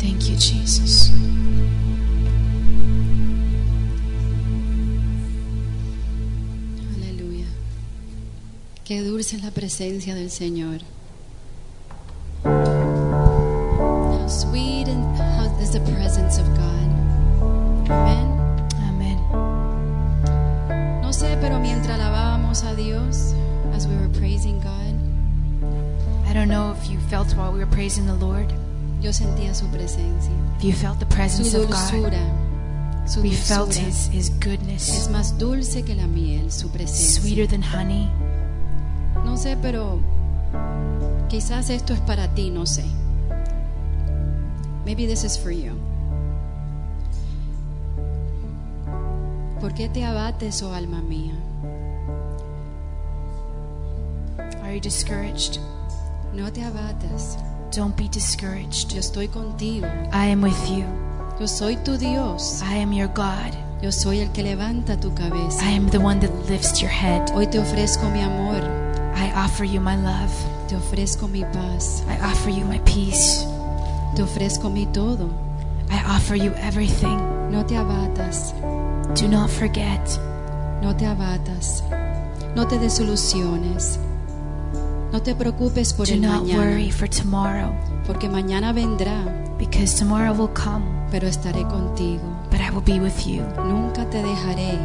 Thank you, Jesus. Aleluya. Qué dulce es la presencia del Señor. How sweet and how is the presence of God. Amén. Amen. No sé, pero mientras alabábamos a Dios, as we were praising God, I don't know if you felt while we were praising the Lord, yo sentía su presencia, you felt the su presence of God. dulzura. Su We felt dulzura his, his es goodness, más dulce que la miel, su presencia. sweeter than honey. No sé, pero quizás esto es para ti, no sé. Maybe this is for you. ¿Por qué te abates, oh alma mía? Are you discouraged? No te abatas. Don't be discouraged. Yo estoy contigo. I am with you. Yo soy tu Dios. I am your God. Yo soy el que levanta tu cabeza. I am the one that lifts your head. Hoy te ofrezco mi amor. I offer you my love. Te ofrezco mi paz. I offer you my peace. Te ofrezco mi todo. I offer you everything. No te abatas. Do not forget. No te abatas. No te desilusiones. No te preocupes por Do el not mañana. worry for tomorrow, Porque mañana vendrá, because tomorrow will come, pero estaré contigo. but I will be with you. Nunca te dejaré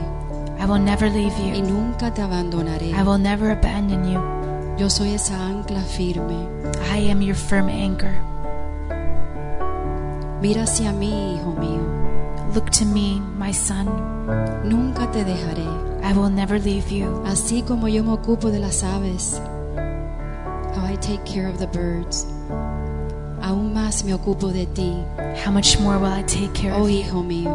I will never leave y you. nunca te abandonaré. I will never abandon you. Yo soy esa ancla firme. I am your firm anchor. Mira hacia mí, hijo mío. Look to me, my son. Nunca te dejaré. I will never leave you. Así como yo me ocupo de las aves. I take care of the birds. Aún más me ocupo de ti, How much more will I take care oh of you, hijo mío.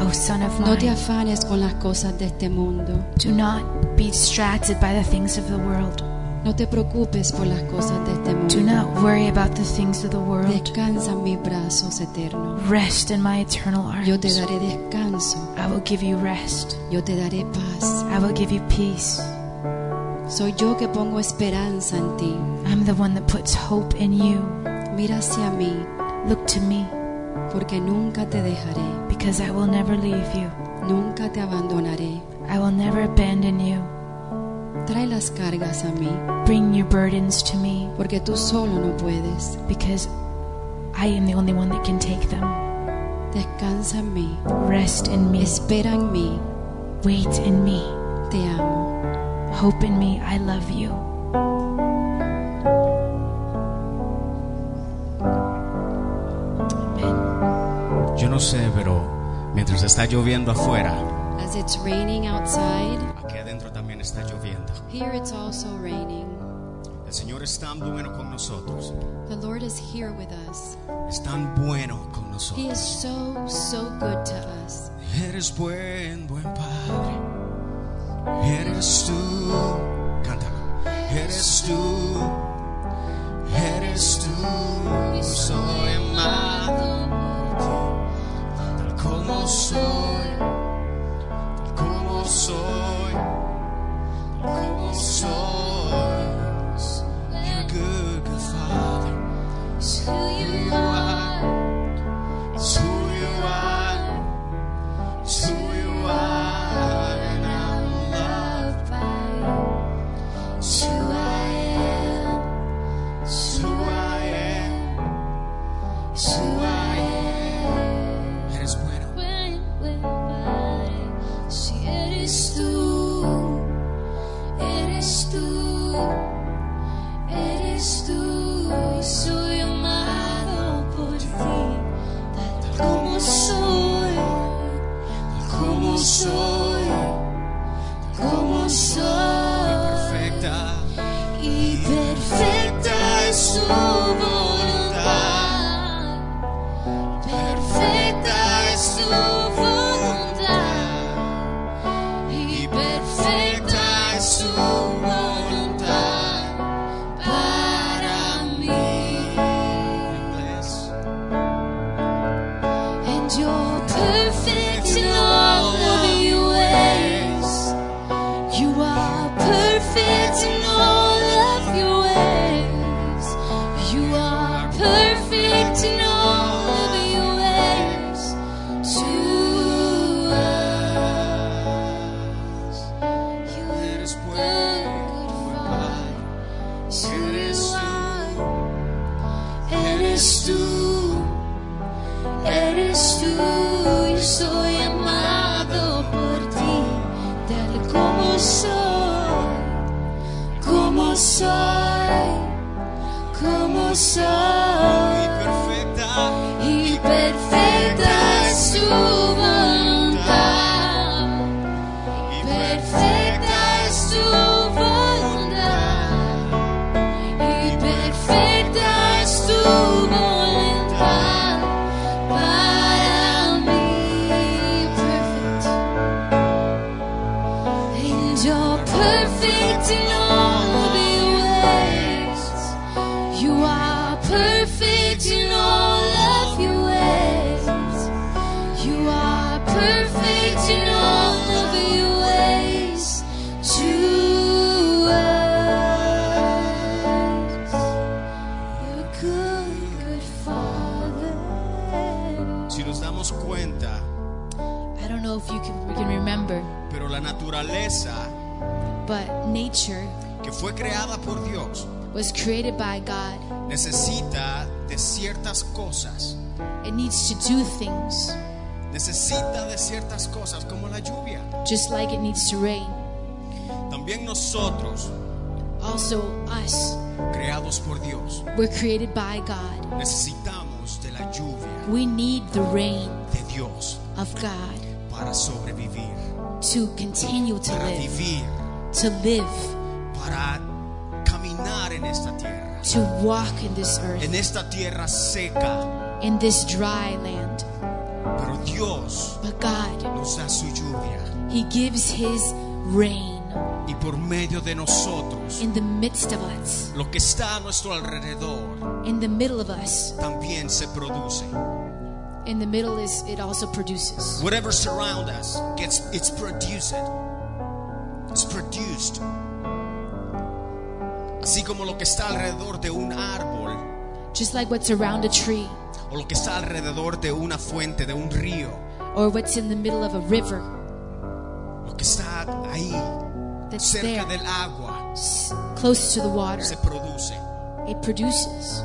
O son of No te afanes con las cosas de este mundo. Do not be distracted by the things of the world. No te preocupes por las cosas de este Do mundo. not worry about the things of the world. Descansa en mis brazos eternos. Rest in my eternal arms. Yo te daré descanso. I will give you rest. Yo te daré paz. I will give you peace. Soy yo que pongo esperanza en ti. I'm the one that puts hope in you. Mira hacia mí, Look to me, porque nunca te dejaré. because I will never leave you. Nunca te abandonaré. I will never abandon you. Trae las cargas a mí, Bring your burdens to me, porque tú solo no puedes. because I am the only one that can take them. Descansa en mí. Rest in me. Espera en mí. Wait in me. Te amo. Hope in me. I love you. No sé, pero mientras está lloviendo afuera, As it's raining outside, aquí adentro también está lloviendo. here it's also raining. El Señor es tan bueno con nosotros. The Lord is here with us. Es tan bueno con He nosotros. is so, so good to us. Eres buen, buen Padre. Eres tú. Cántalo. Eres tú. Eres tú. Soy amado como soy. Como soy, como creada por Dios was created by God. necesita de ciertas cosas. It needs to do things Necesita de ciertas cosas como la lluvia. just like it needs to rain. También nosotros, Also, us, creados por Dios, we're created by God. necesitamos de la lluvia We need the rain de Dios of God para sobrevivir, to continue to para live, vivir, to live, para en esta tierra, to walk in this earth, en esta tierra seca. in this dry land. Pero Dios But God, nos da su lluvia He gives His rain y por medio de nosotros, in the midst of us, lo que está a nuestro alrededor in the middle of us. también se produce. In the middle is it also produces. Whatever surrounds us gets it's produced. It's produced. Así como lo que está alrededor de un árbol. Just like what's around a tree. O lo que está alrededor de una fuente, de un río, or what's in the middle of a river. Lo que está ahí that's there, cerca del agua. Close to the water, se produce. it produces.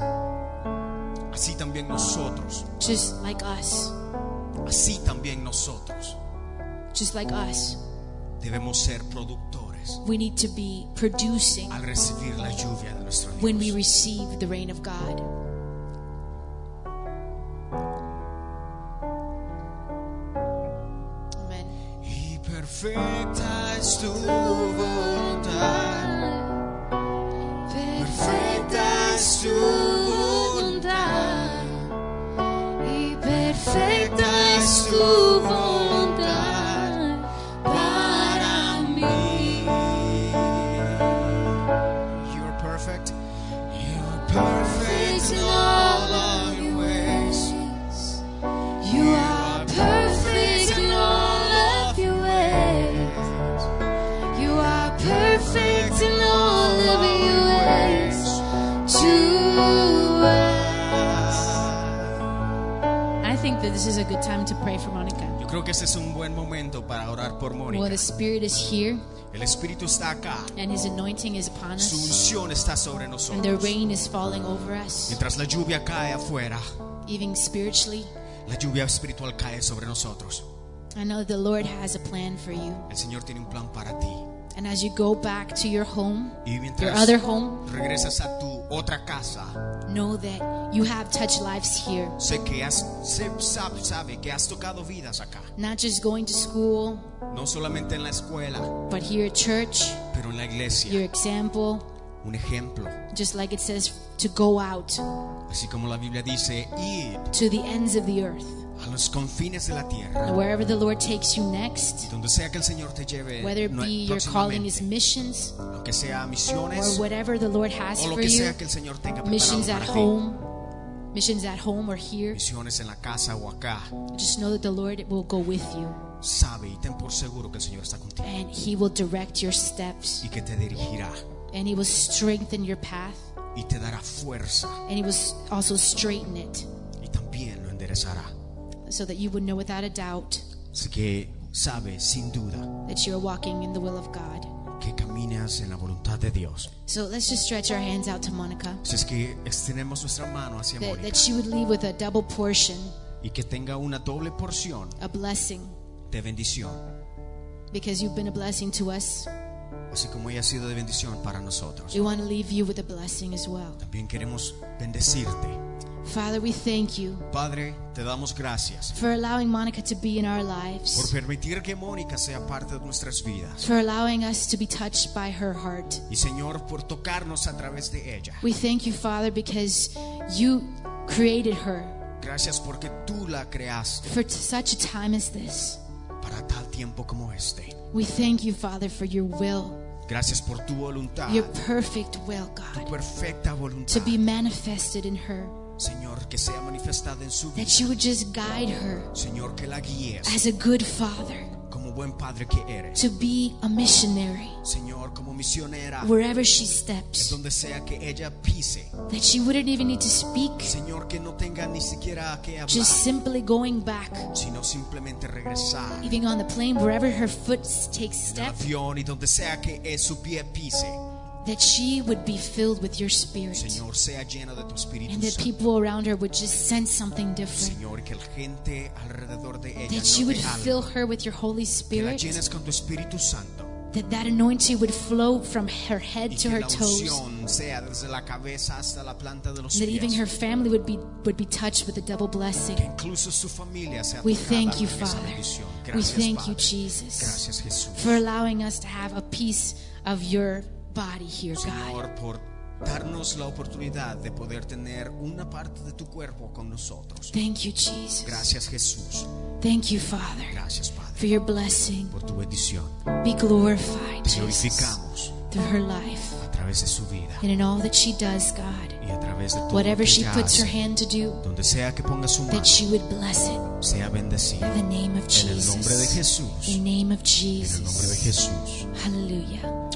Así también nosotros, Just like us, así también nosotros. Just like us, debemos ser productores we need to be producing al recibir la lluvia de nuestro when we receive the rain of God. Amen. Y perfecta es tu voluntad. Perfecta es tu this is a good time to pray for Monica. Yo creo que este es un buen momento para orar por Well, the Spirit is here El Espíritu está acá. and His anointing is upon Su us, unción está sobre and the rain is falling over us, Mientras la lluvia cae afuera, even spiritually. la lluvia espiritual cae sobre nosotros. I know the Lord has a plan for you. El Señor tiene un plan para ti. And as you go back to your home, Y your other home, regresas a tu otra casa, know that you have touched lives here. sé que has, sé- sabe, sabe que has tocado vidas acá. Not just going to school, No solamente en la escuela, but here at church, pero en la iglesia. your example, Un ejemplo. just like it says to go out Así como la Biblia dice, id to the ends of the earth. A los confines de la tierra. Wherever the Lord takes you next, Donde sea que el Señor te lleve, whether it be your calling is missions aunque sea or misiones whatever the Lord has o lo for que you, sea que el Señor tenga missions at ti. home, missions at home or here, Misiones en la casa o acá. just know that the Lord will go with you Sabe y ten por seguro que el Señor está contigo and He will direct your steps y que te dirigirá and He will strengthen your path y te dará fuerza and He will also straighten it y también lo enderezará. So that you would know without a doubt Así que sabe sin duda that you're walking in the will of God. que camina caminas en la voluntad de Dios. So let's just stretch our hands out to Monica. Así es que extendemos nuestra mano hacia That, Mónica she would leave with a double portion, y que tenga una doble porción a blessing, de bendición, because you've been a blessing to us. así como ella ha sido de bendición para nosotros. We want to leave you with a blessing as well. También queremos bendecirte. Father, we thank you Padre, te damos gracias for allowing Monica to be in our por lives, permitir que Mónica sea parte de nuestras vidas. for allowing us to be touched by her heart. Y Señor, por tocarnos a través de ella. We thank you, Father, because you created her Gracias porque tú la creaste for such a time as this. para tal tiempo como este. We thank you, Father, for your will, Gracias por tu voluntad, your perfect will, tu God, perfecta to be manifested in her. Señor, que sea manifestada en su vida. That you would just guide her Señor, que la guíes as a good father como buen padre que eres. to be a missionary Señor, como misionera, wherever she steps. donde sea que ella pise. That she wouldn't even need to speak, Señor, que no tenga ni siquiera que hablar, just simply going back, sino simplemente regresar even on the plane, wherever her foot takes en el step, avión y donde sea que eh, su pie pise. That she would be filled with your spirit. Señor, sea llena de tu Espíritu And that Santo. people around her would just sense something different. Señor, que la gente alrededor de ella That you would algo. fill her with your Holy que la Spirit. llenes con tu Espíritu Santo That that anointing would flow from her head y to her toes. unción sea desde la cabeza hasta la planta de los That even her family would be would be touched with a double blessing. que incluso su familia sea We thank you, Father. bendición. We Gracias, thank you, Jesus, Gracias, for allowing us to have a piece of your body here, God. Señor, por darnos la oportunidad de poder tener una parte de tu cuerpo con nosotros. Thank you, Jesus. Gracias, Jesús. Thank you, Father, Gracias, Padre, for your blessing. por tu bendición. Be glorified, Te glorificamos through her life a través de su vida and in all that she does, God. y a través de todo Whatever she puts her hand to do, Donde sea que ponga su mano, that she would bless it. sea bendecida. In the name of En el nombre de Jesus. Jesús. In the name of En el nombre de Jesús. Hallelujah.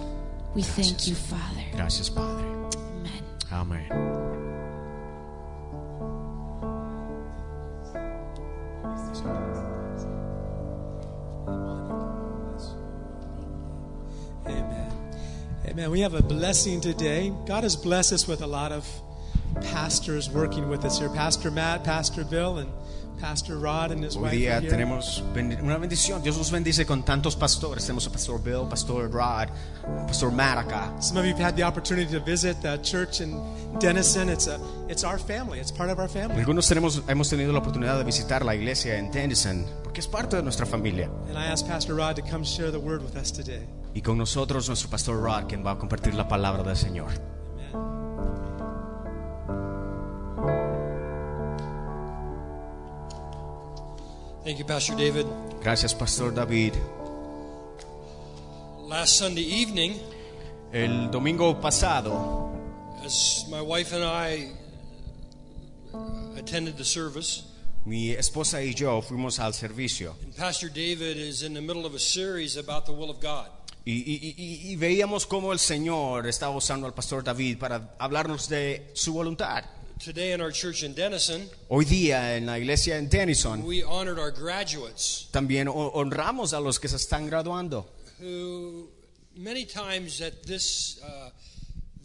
We thank you, Father. Gracias, Padre. Amen. Amén. Amen. Amen. We have a blessing today. God has blessed us with a lot of pastors working with us here Pastor Matt, Pastor Bill, and Pastor Rod and his Hoy día tenemos una bendición. Dios nos bendice con tantos pastores. Tenemos a Pastor Bill, Pastor Rod, Pastor Matt acá. Some of you have had the opportunity to visit the church in Denison. It's a, it's our family. It's part of our family. Algunos tenemos, hemos tenido la oportunidad de visitar la iglesia en Tennyson porque es parte de nuestra familia. And I asked Pastor Rod to come share the word with us today. Y con nosotros nuestro Pastor Rod, quien va a compartir la palabra del Señor. Thank you, Pastor David. Gracias, Pastor David. Last Sunday evening, El domingo pasado, as my wife and I attended the service, mi esposa y yo fuimos al servicio and Pastor David is in the middle of a series about the will of God. y, y- y- y veíamos cómo el Señor estaba usando al Pastor David para hablarnos de su voluntad. Today in our church in Denison, Hoy día en la iglesia en Tennyson we honored our graduates también ho- honramos a los que se están graduando, who many times at this uh,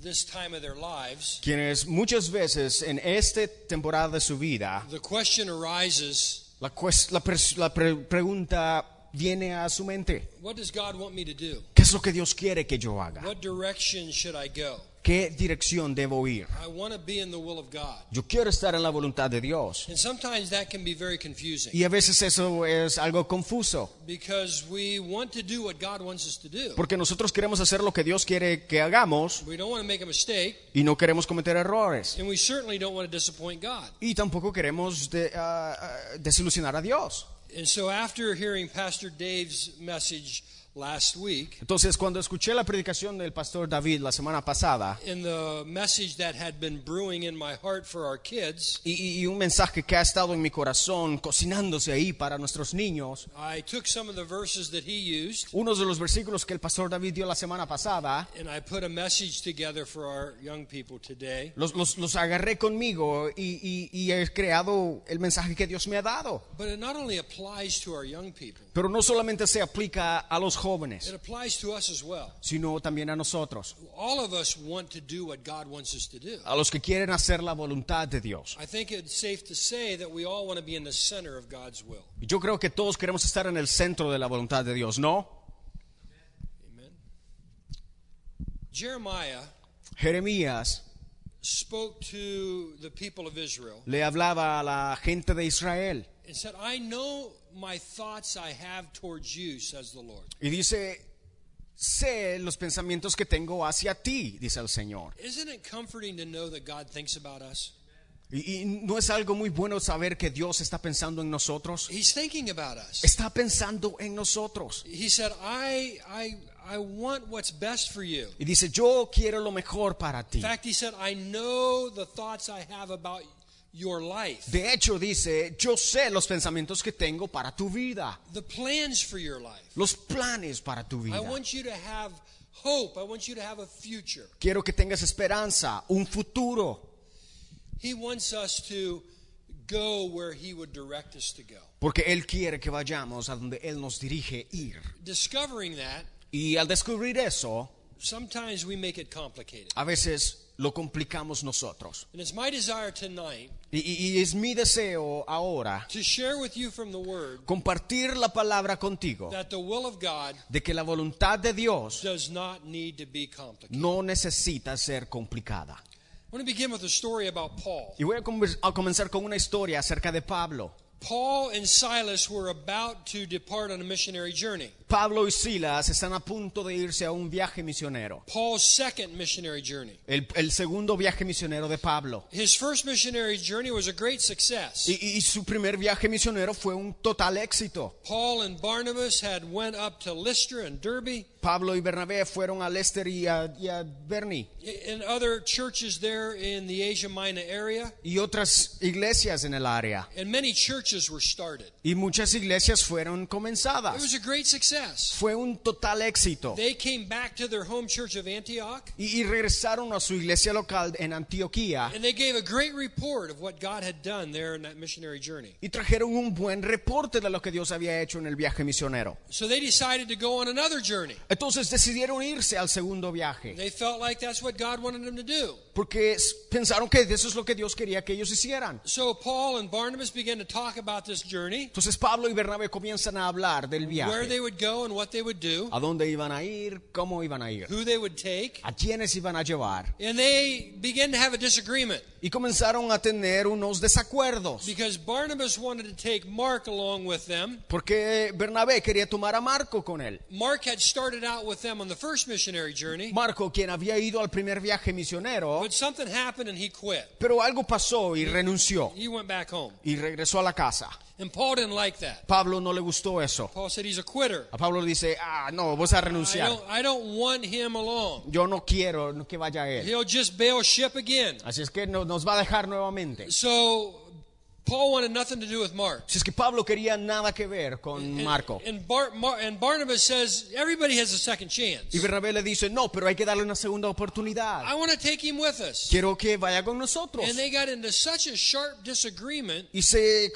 this time of their lives, quienes muchas veces en esta temporada de su vida the question arises, la, cues- la pers- la pre- pregunta viene a su mente. what does God want me to do? ¿Qué es lo que Dios quiere que yo haga? What direction should I go? ¿Qué dirección debo ir? I want to be in the will of God. Yo quiero estar en la voluntad de Dios. And sometimes that can be very confusing. Y a veces eso es algo confuso, Because we want to do what God wants us to do. porque nosotros queremos hacer lo que Dios quiere que hagamos We don't want to make a mistake, y no queremos cometer errores. and we certainly don't want to disappoint God. Y tampoco queremos de- ah, desilusionar a Dios. And so, after hearing Pastor Dave's message last week, Entonces, cuando escuché la predicación del pastor David la semana pasada in the message that had been brewing in my heart for our kids, y, un mensaje que ha estado en mi corazón cocinándose ahí para nuestros niños, I took some of the verses that he used uno de los versículos que el pastor David dio la semana pasada, and I put a message together for our young people today. los, los- los agarré conmigo y, y- y he creado el mensaje que Dios me ha dado. But it not only applies to our young people, Pero no solamente se aplica a los jóvenes, it applies to us as well. sino también a nosotros, All of us want to do what God wants us to do. a los que quieren hacer la voluntad de Dios. I think it's safe to say that we all want to be in the center of God's will. Y Yo creo que todos queremos estar en el centro de la voluntad de Dios, ¿no? Jeremías spoke to the people of Israel le hablaba a la gente de Israel and said, I know my thoughts I have towards you, says the Lord. y dice, sé los pensamientos que tengo hacia ti, dice el Señor. Isn't it comforting to know that God thinks about us? Y, y no es algo muy bueno saber que Dios está pensando en nosotros. He's thinking about us. Está pensando en nosotros. He said, I, I, I want what's best for you. Y dice, yo quiero lo mejor para ti. In fact, he said, I know the thoughts I have about your life, De hecho, dice, yo sé los pensamientos que tengo para tu vida, the plans for your life. los planes para tu vida. I want you to have hope. I want you to have a future. Quiero que tengas esperanza, un futuro, He wants us to go where He would direct us to go. porque Él quiere que vayamos a donde Él nos dirige ir. Discovering that, Y al descubrir eso, sometimes we make it complicated. a veces lo complicamos nosotros. And it's my desire tonight Y, y- es mi deseo ahora to share with you from the Word compartir la palabra contigo that the will of God de que la voluntad de Dios does not need to be complicated. no necesita ser complicada. I want to begin with a story about Paul. Y voy a, conver- a comenzar con una historia acerca de Pablo. Paul and Silas were about to depart on a missionary journey. Pablo y Silas están a punto de irse a un viaje misionero. Paul's second missionary journey. El, el segundo viaje misionero de Pablo. His first missionary journey was a great success. Y, y su primer viaje misionero fue un total éxito. Paul and Barnabas had went up to Lystra and Derbe Pablo y Bernabé fueron a Lester y a, y a Bernie and other churches there in the Asia Minor area, y otras iglesias en el área. and many churches were started. Y muchas iglesias fueron It comenzadas. was a great success. Fue un total éxito. They came back to their home church of Antioch Y, y regresaron a su iglesia local en Antioquía and they gave a great report of what God had done there in that missionary journey. y trajeron un buen reporte de lo que Dios había hecho en el viaje misionero. So they decided to go on another journey. Entonces decidieron irse al segundo viaje They felt like that's what God wanted them to do. porque pensaron que eso es lo que Dios quería que ellos hicieran. So Paul and Barnabas began to talk about this journey, Entonces Pablo y Bernabé comienzan a hablar del where viaje, they would go and what they would do, a dónde iban a ir, cómo iban a ir, who they would take, a quiénes iban a llevar. and they began to have a disagreement Y comenzaron a tener unos desacuerdos because Barnabas wanted to take Mark along with them. porque Bernabé quería tomar a Marco con él. Mark had started out with them on the first missionary journey, Marco, quien había ido al primer viaje misionero, but something happened and he quit. pero algo pasó y renunció He went back home. y regresó a la casa. And Paul didn't like that. Pablo no le gustó eso. Paul said he's a quitter. A Pablo dice, ah, no, vas a I renunciar. don't, I don't want him along. Yo no quiero que vaya él. He'll just bail ship again. Así es que no- nos va a dejar nuevamente. So Paul wanted nothing to do with Mark. Así es que Pablo quería nada que ver con Marco. and, Bar, Mar, and Barnabas says everybody has a second chance. Y Bernabé le dice, no, pero hay que darle una segunda oportunidad. I want to take him with us. Quiero que vaya con nosotros. And they got into such a sharp disagreement Y se,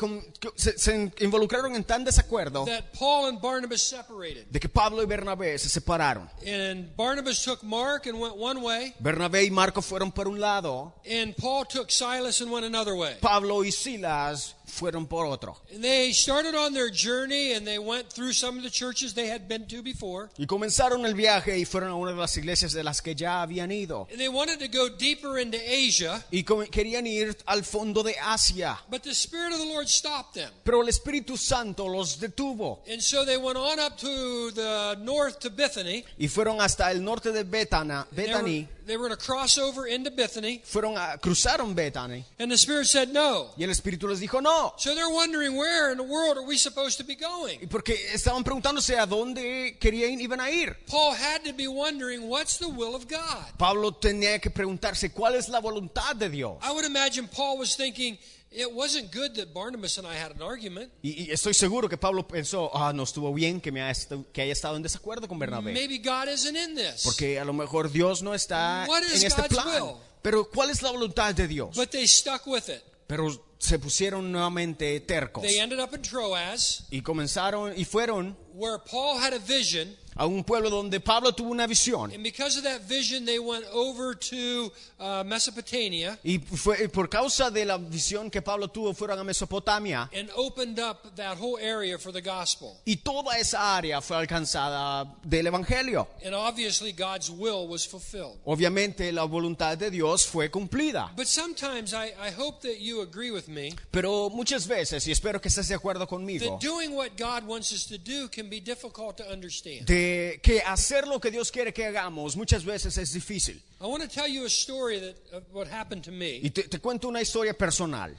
se- se involucraron en tan desacuerdo that Paul and Barnabas separated. de que Pablo y Bernabé se separaron. And Barnabas took Mark and went one way, Bernabé y Marco fueron por un lado, and Paul took Silas and went another way. Pablo y Silas as fueron por otro. And they started on their journey and they went through some of the churches they had been to before. Y comenzaron el viaje y fueron a una de las iglesias de las que ya habían ido. And they wanted to go deeper into Asia, Y querían ir al fondo de Asia. but the Spirit of the Lord stopped them. Pero el Espíritu Santo los detuvo. And so they went on up to the north to Bethany. Y fueron hasta el norte de Betana, They were, Bethany. they were going to cross over into Bethany. Fueron a, cruzaron Bethany. And the Spirit said no. Y el Espíritu les dijo no. So they're wondering where in the world are we supposed to be Y going? porque estaban preguntándose a dónde querían iban a ir. Paul had to be wondering what's the will of God. Pablo tenía que preguntarse cuál es la voluntad de Dios. I would imagine Paul was thinking it wasn't good that Barnabas and I had an argument. Y, y estoy seguro que Pablo pensó, ah, no estuvo bien que, me haya, est- que haya estado en desacuerdo con Bernabé. Maybe God isn't in this. Porque a lo mejor Dios no está What is en este God's plan. will? Pero ¿cuál es la voluntad de Dios? But they stuck with it. Pero se pusieron nuevamente tercos. They ended up in Troas, Y comenzaron y fueron where Paul had a vision a un pueblo donde Pablo tuvo una visión. And because of that vision, they went over to uh, Mesopotamia Y fue, por causa de la visión que Pablo tuvo, fueron a Mesopotamia. and opened up that whole area for the gospel. Y toda esa área fue alcanzada del Evangelio. And obviously, God's will was fulfilled. Obviamente la voluntad de Dios fue cumplida. But sometimes I, I hope that you agree with me Pero muchas veces, y espero que estés de acuerdo conmigo, that doing what God wants us to do can be difficult to understand. de que hacer lo que Dios quiere que hagamos muchas veces es difícil. I want to tell you a story that of what happened to me. Y te, te cuento una historia personal.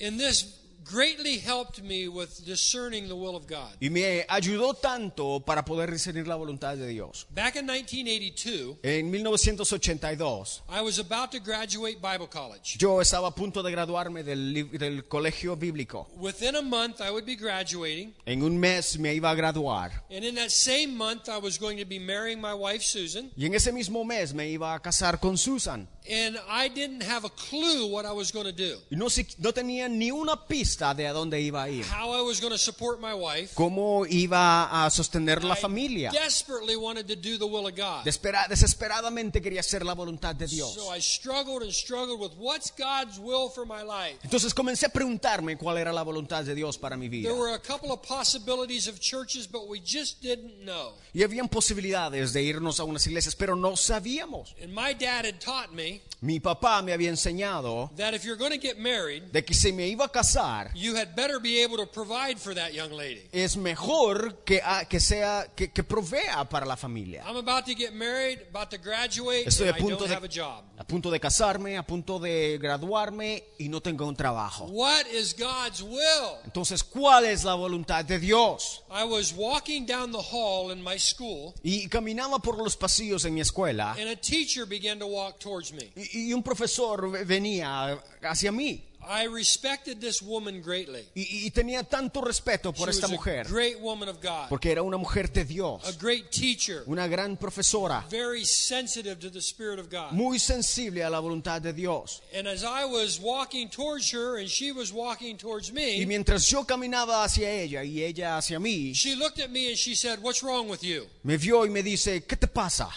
And this greatly helped me with discerning the will of God. Y me ayudó tanto para poder discernir la voluntad de Dios. Back in 1982, En 1982, I was about to graduate Bible college. yo estaba a punto de graduarme del, del colegio bíblico. Within a month, I would be graduating. En un mes me iba a graduar. And in that same month, I was going to be marrying my wife, Susan. Y en ese mismo mes me iba a casar con Susan. And I didn't have a clue what I was going to do, Y no, no tenía ni una pista de a dónde iba a ir. how I was going to support my wife. Cómo iba a sostener la I familia. desperately wanted to do the will of God. Despera- desesperadamente quería hacer la voluntad de Dios. So I struggled and struggled with what's God's will for my life. Entonces comencé a preguntarme cuál era la voluntad de Dios para mi vida. There were a couple of possibilities of churches, but we just didn't know. Y habían posibilidades de irnos a unas iglesias, pero no sabíamos. And my dad had taught me Mi papá me había enseñado that if you're going to get married, de que si me iba a casar, you had better be able to provide for that young lady. es mejor que, que sea que, que provea para la familia. I'm about to get married, about to graduate, Estoy and a I punto don't de, have a job. a punto de casarme, a punto de graduarme y no tengo un trabajo. What is God's will? Entonces, ¿cuál es la voluntad de Dios? I was walking down the hall in my school, Y caminaba por los pasillos en mi escuela and a teacher began to walk towards me. y, y un profesor ve- venía hacia mí I respected this woman greatly. y, y tenía tanto respeto por she esta was a mujer great woman of God, porque era una mujer de a Dios, great teacher, una gran profesora, very sensitive to the Spirit of God. muy sensible a la voluntad de Dios. And as I was walking towards her and she was walking towards Y me, mientras yo caminaba hacia ella y ella hacia mí, she looked at me and she said, What's wrong with you? me vio y me dice, ¿qué te pasa?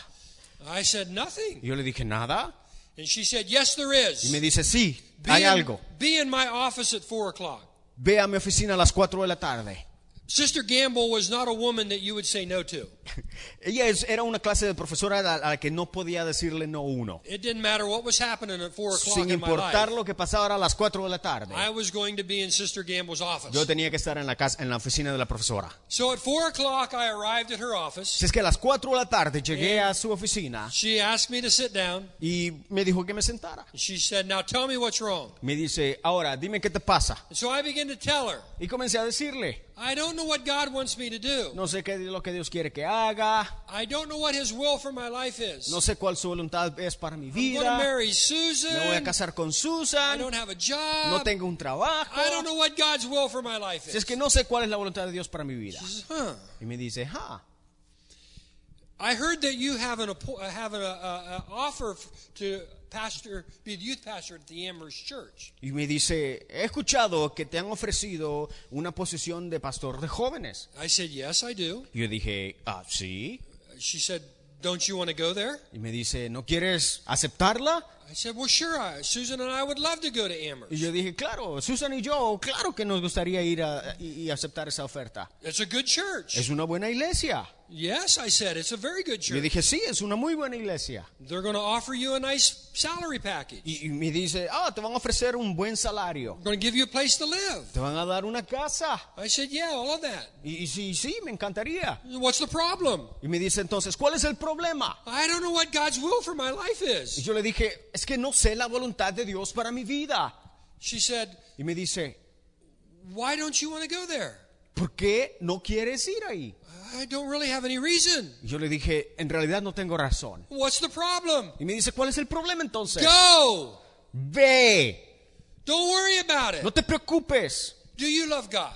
I said, Nothing. Yo le dije, nada. And she said, Yes, there Y me is. dice, sí, hay algo. be in my office at 4 o'clock. Ve a mi oficina a las 4 de la tarde. Sister Gamble was not a woman that you would say no to. Ella es- era una clase de profesora a la, a la que no podía decirle no uno. It didn't matter what was happening at 4 o'clock Sin in my importar life. lo que pasara a las 4 de la tarde. I was going to be in Sister Gamble's office. Yo tenía que estar en la, casa, en la oficina de la profesora. So at 4 o'clock, I arrived at her office. Si es que a las 4 de la tarde llegué a su oficina She asked me to sit down. y me dijo que me sentara. She said, Now tell me what's wrong. Me dice, ahora dime qué te pasa. And so I began to tell her, Y comencé a decirle, I don't know what God wants me to do. no sé qué es lo que Dios quiere que haga, I don't know what His will for my life is. no sé cuál su voluntad es para mi I'm going to vida, marry me voy a Susan. casar con I Susan, don't have a no job. tengo un trabajo. I don't know what God's will for my life Si es is. que no sé cuál es la voluntad de Dios para mi vida. She says, huh. Y me dice, ah, I heard that you have an uh, have an uh, uh, offer to pastor, be the youth pastor at the Amherst Church. y me dice, he escuchado que te han ofrecido una posición de pastor de jóvenes. I said, yes, I do. Y yo dije, ah, sí. She said, don't you want to go there? Y me dice, ¿no quieres aceptarla? I said, well, sure. I, Susan and I would love to go to Y Amherst. yo dije, claro, Susan y yo, claro que nos gustaría ir a, y, y aceptar esa oferta. It's a good church. Es una buena iglesia. Yes, I said, it's a very good church. dije, sí, es una muy buena iglesia. They're going to offer you a nice salary package. Y, y me dice, ah, te van a ofrecer un buen salario. They're going to give you a place to live. Te van a dar una casa. I said, yeah, all of that. Y, y sí, sí, me encantaría. What's the problem? Y me dice entonces, ¿cuál es el problema? I don't know what God's will for my life Y is. yo le dije, es que no sé la voluntad de Dios para mi vida. She said, Y me dice, why don't you want to go there? ¿por qué no quieres ir ahí? I don't really have any reason. Yo le dije, en realidad no tengo razón. What's the problem? Y me dice, ¿cuál es el problema entonces? Go. Ve, Don't worry about it. no te preocupes. Do you love God?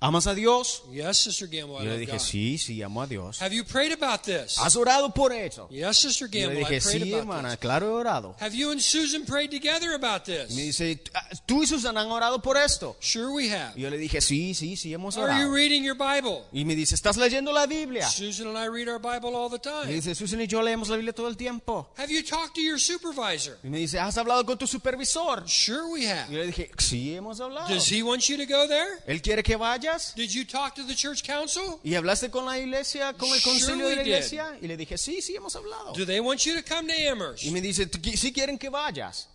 ¿Amas a Dios? Yes, Sister Gamble, I Yo le love dije, God. sí, sí, amo a Dios. Have you prayed about this? ¿Has orado por eso? Yes, Sister Yo le Gamble, I dije, prayed sí, about hermana, this. claro, he orado. Have you and Susan prayed together about Y me this? dice, "Ah, ¿tú y Susana han orado por esto? Sure we have. Y yo le dije, sí, sí, sí, hemos Are you orado. reading your Bible? Y me dice, ¿estás leyendo la Biblia? Susan and I read our Bible all the Y time. dice, Susan y yo leemos la Biblia todo el tiempo. Have you talked to your supervisor? Y me dice, ¿has hablado con tu supervisor? Sure we have. yo le dije, sí, hemos hablado. Does he want you to go there? ¿Él quiere que vayas? Did you talk to the church council? ¿Y hablaste con la iglesia, con el Sure de la we did. iglesia? Y le dije, sí, sí, hemos hablado. Do they want you to come to Amherst? Y me dice, ¿sí quieren que vayas?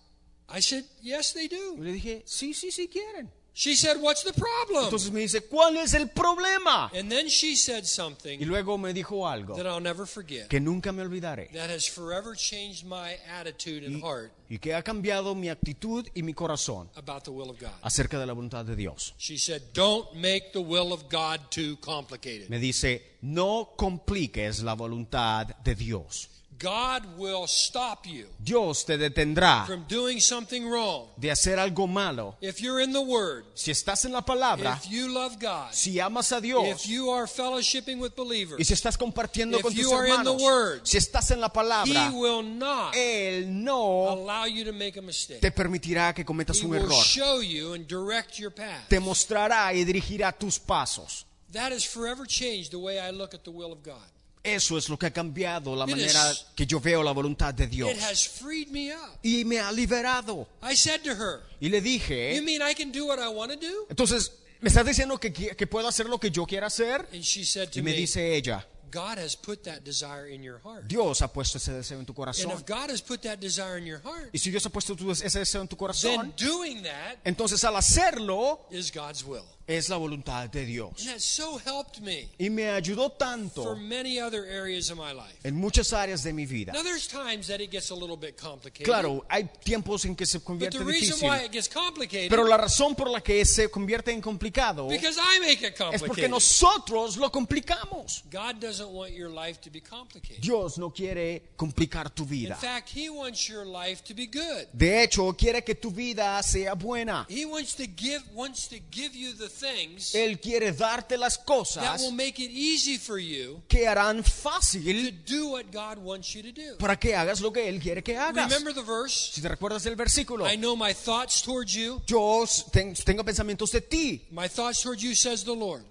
I said, yes, they Y do. le dije, sí, sí, sí quieren. She said, what's the problem? Entonces me dice, ¿cuál es el problema? And then she said Y something luego me dijo algo that I'll never forget. que nunca me olvidaré. That has forever changed my attitude and Y, heart y que ha cambiado mi actitud y mi corazón about the will of God. acerca de la voluntad de Dios. She said, don't make the will of God too complicated. Me dice, no compliques la voluntad de Dios. God will stop you Dios te detendrá from doing something wrong. de hacer algo malo. If you're in the Word, Si estás en la palabra, if you love God, si amas a if Dios you are fellowshipping with y believers, si estás compartiendo If con tus you are in the hermanos, Word, si estás en la He palabra, will not Él no allow you to make a mistake. te permitirá que cometas He un will error. show you and direct your path. Te mostrará y dirigirá tus pasos. That has forever changed the way I look at the will of God. Eso es lo que ha cambiado la manera que yo veo la voluntad de Dios. It has freed me up. Y me ha liberado. I said to her, Y le You dije, mean I can do what I want to do? entonces, ¿me estás diciendo que, que puedo hacer lo que yo quiera hacer? And she said to Y me me, dice ella, God has put that desire in your heart. Dios ha puesto ese deseo en tu And corazón. if God has put that desire in your heart, Y si Dios ha puesto ese deseo en tu then corazón, doing that entonces al hacerlo is God's will. Es la voluntad de Dios. And that so helped me Y me ayudó for tanto many other areas of my life. en muchas áreas de mi vida. Now, there's times that it gets a little bit complicated. Claro, hay tiempos en que se But convierte the reason difícil. why it gets complicated Pero la razón por la que se convierte en complicado because I make it es porque complicated. nosotros lo complicamos. God doesn't want your life to be complicated. Dios no quiere complicar tu In vida. fact, He wants your life to be good. De hecho, quiere que tu vida sea buena. He wants to give wants to give you the things Él quiere darte las that cosas will make it easy for you que harán to fácil do what God wants you to do. para que hagas lo que Él quiere que hagas. Remember the verse? Si te recuerdas del versículo, I know my thoughts towards you. yo ten- tengo pensamientos de ti. My thoughts towards you, says the Lord.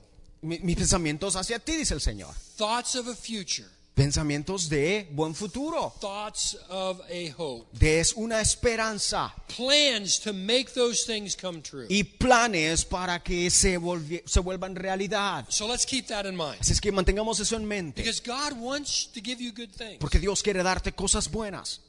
Mi- mis pensamientos hacia ti, dice el Señor. Thoughts of a future. Pensamientos de buen futuro. Thoughts of a hope. De una esperanza. Plans to make those things come true. y planes para que se, volvi- se vuelvan realidad. So let's keep that in mind. Así es que mantengamos eso en mente, Because God wants to give you good things. porque Dios quiere darte cosas buenas.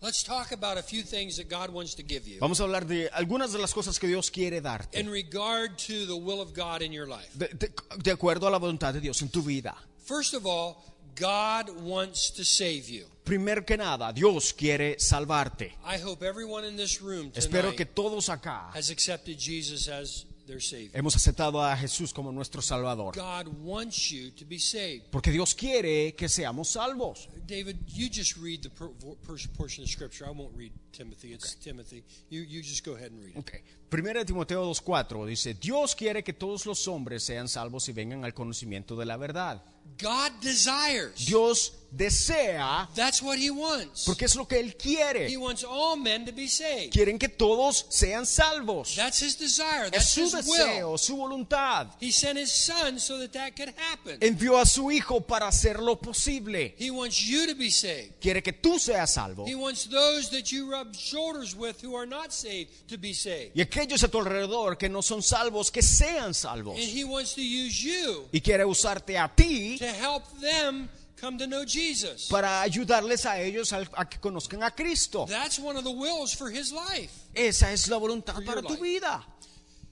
Let's talk about a few things that God wants to give you Vamos a hablar de algunas de las cosas que Dios quiere darte, in regard to the will of God in your life. de, de- de acuerdo a la voluntad de Dios en tu vida. First of all, God wants to save you. Primero que nada, Dios quiere salvarte. I hope everyone in this room Espero que todos acá has accepted Jesus as their Savior. hemos aceptado a Jesús como nuestro Salvador, God wants you to be saved. porque Dios quiere que seamos salvos. David, you just read the per- per- portion of Scripture. I won't read Timothy. It's Timothy. You, you just go ahead and read it. Ok. Primera de Timoteo 2.4 dice, Dios quiere que todos los hombres sean salvos y vengan al conocimiento de la verdad. God desires. Dios desea, That's what He wants. porque es lo que Él He quiere. wants all men to be saved. Quieren que todos sean salvos. That's His desire. Es That's su His will. deseo, su voluntad. He sent His Son so that that could happen. Envió a su Hijo para hacerlo posible. He wants you to be saved. Quiere que tú seas salvo. He wants those that you rub shoulders with who are not saved to be saved. Y aquellos a tu alrededor que no son salvos, que sean salvos. And He wants to use you Y quiere usarte a ti to help them come to know Jesus. para ayudarles a ellos a, que conozcan a Cristo. That's one of the wills for His life. Esa es la voluntad para tu vida.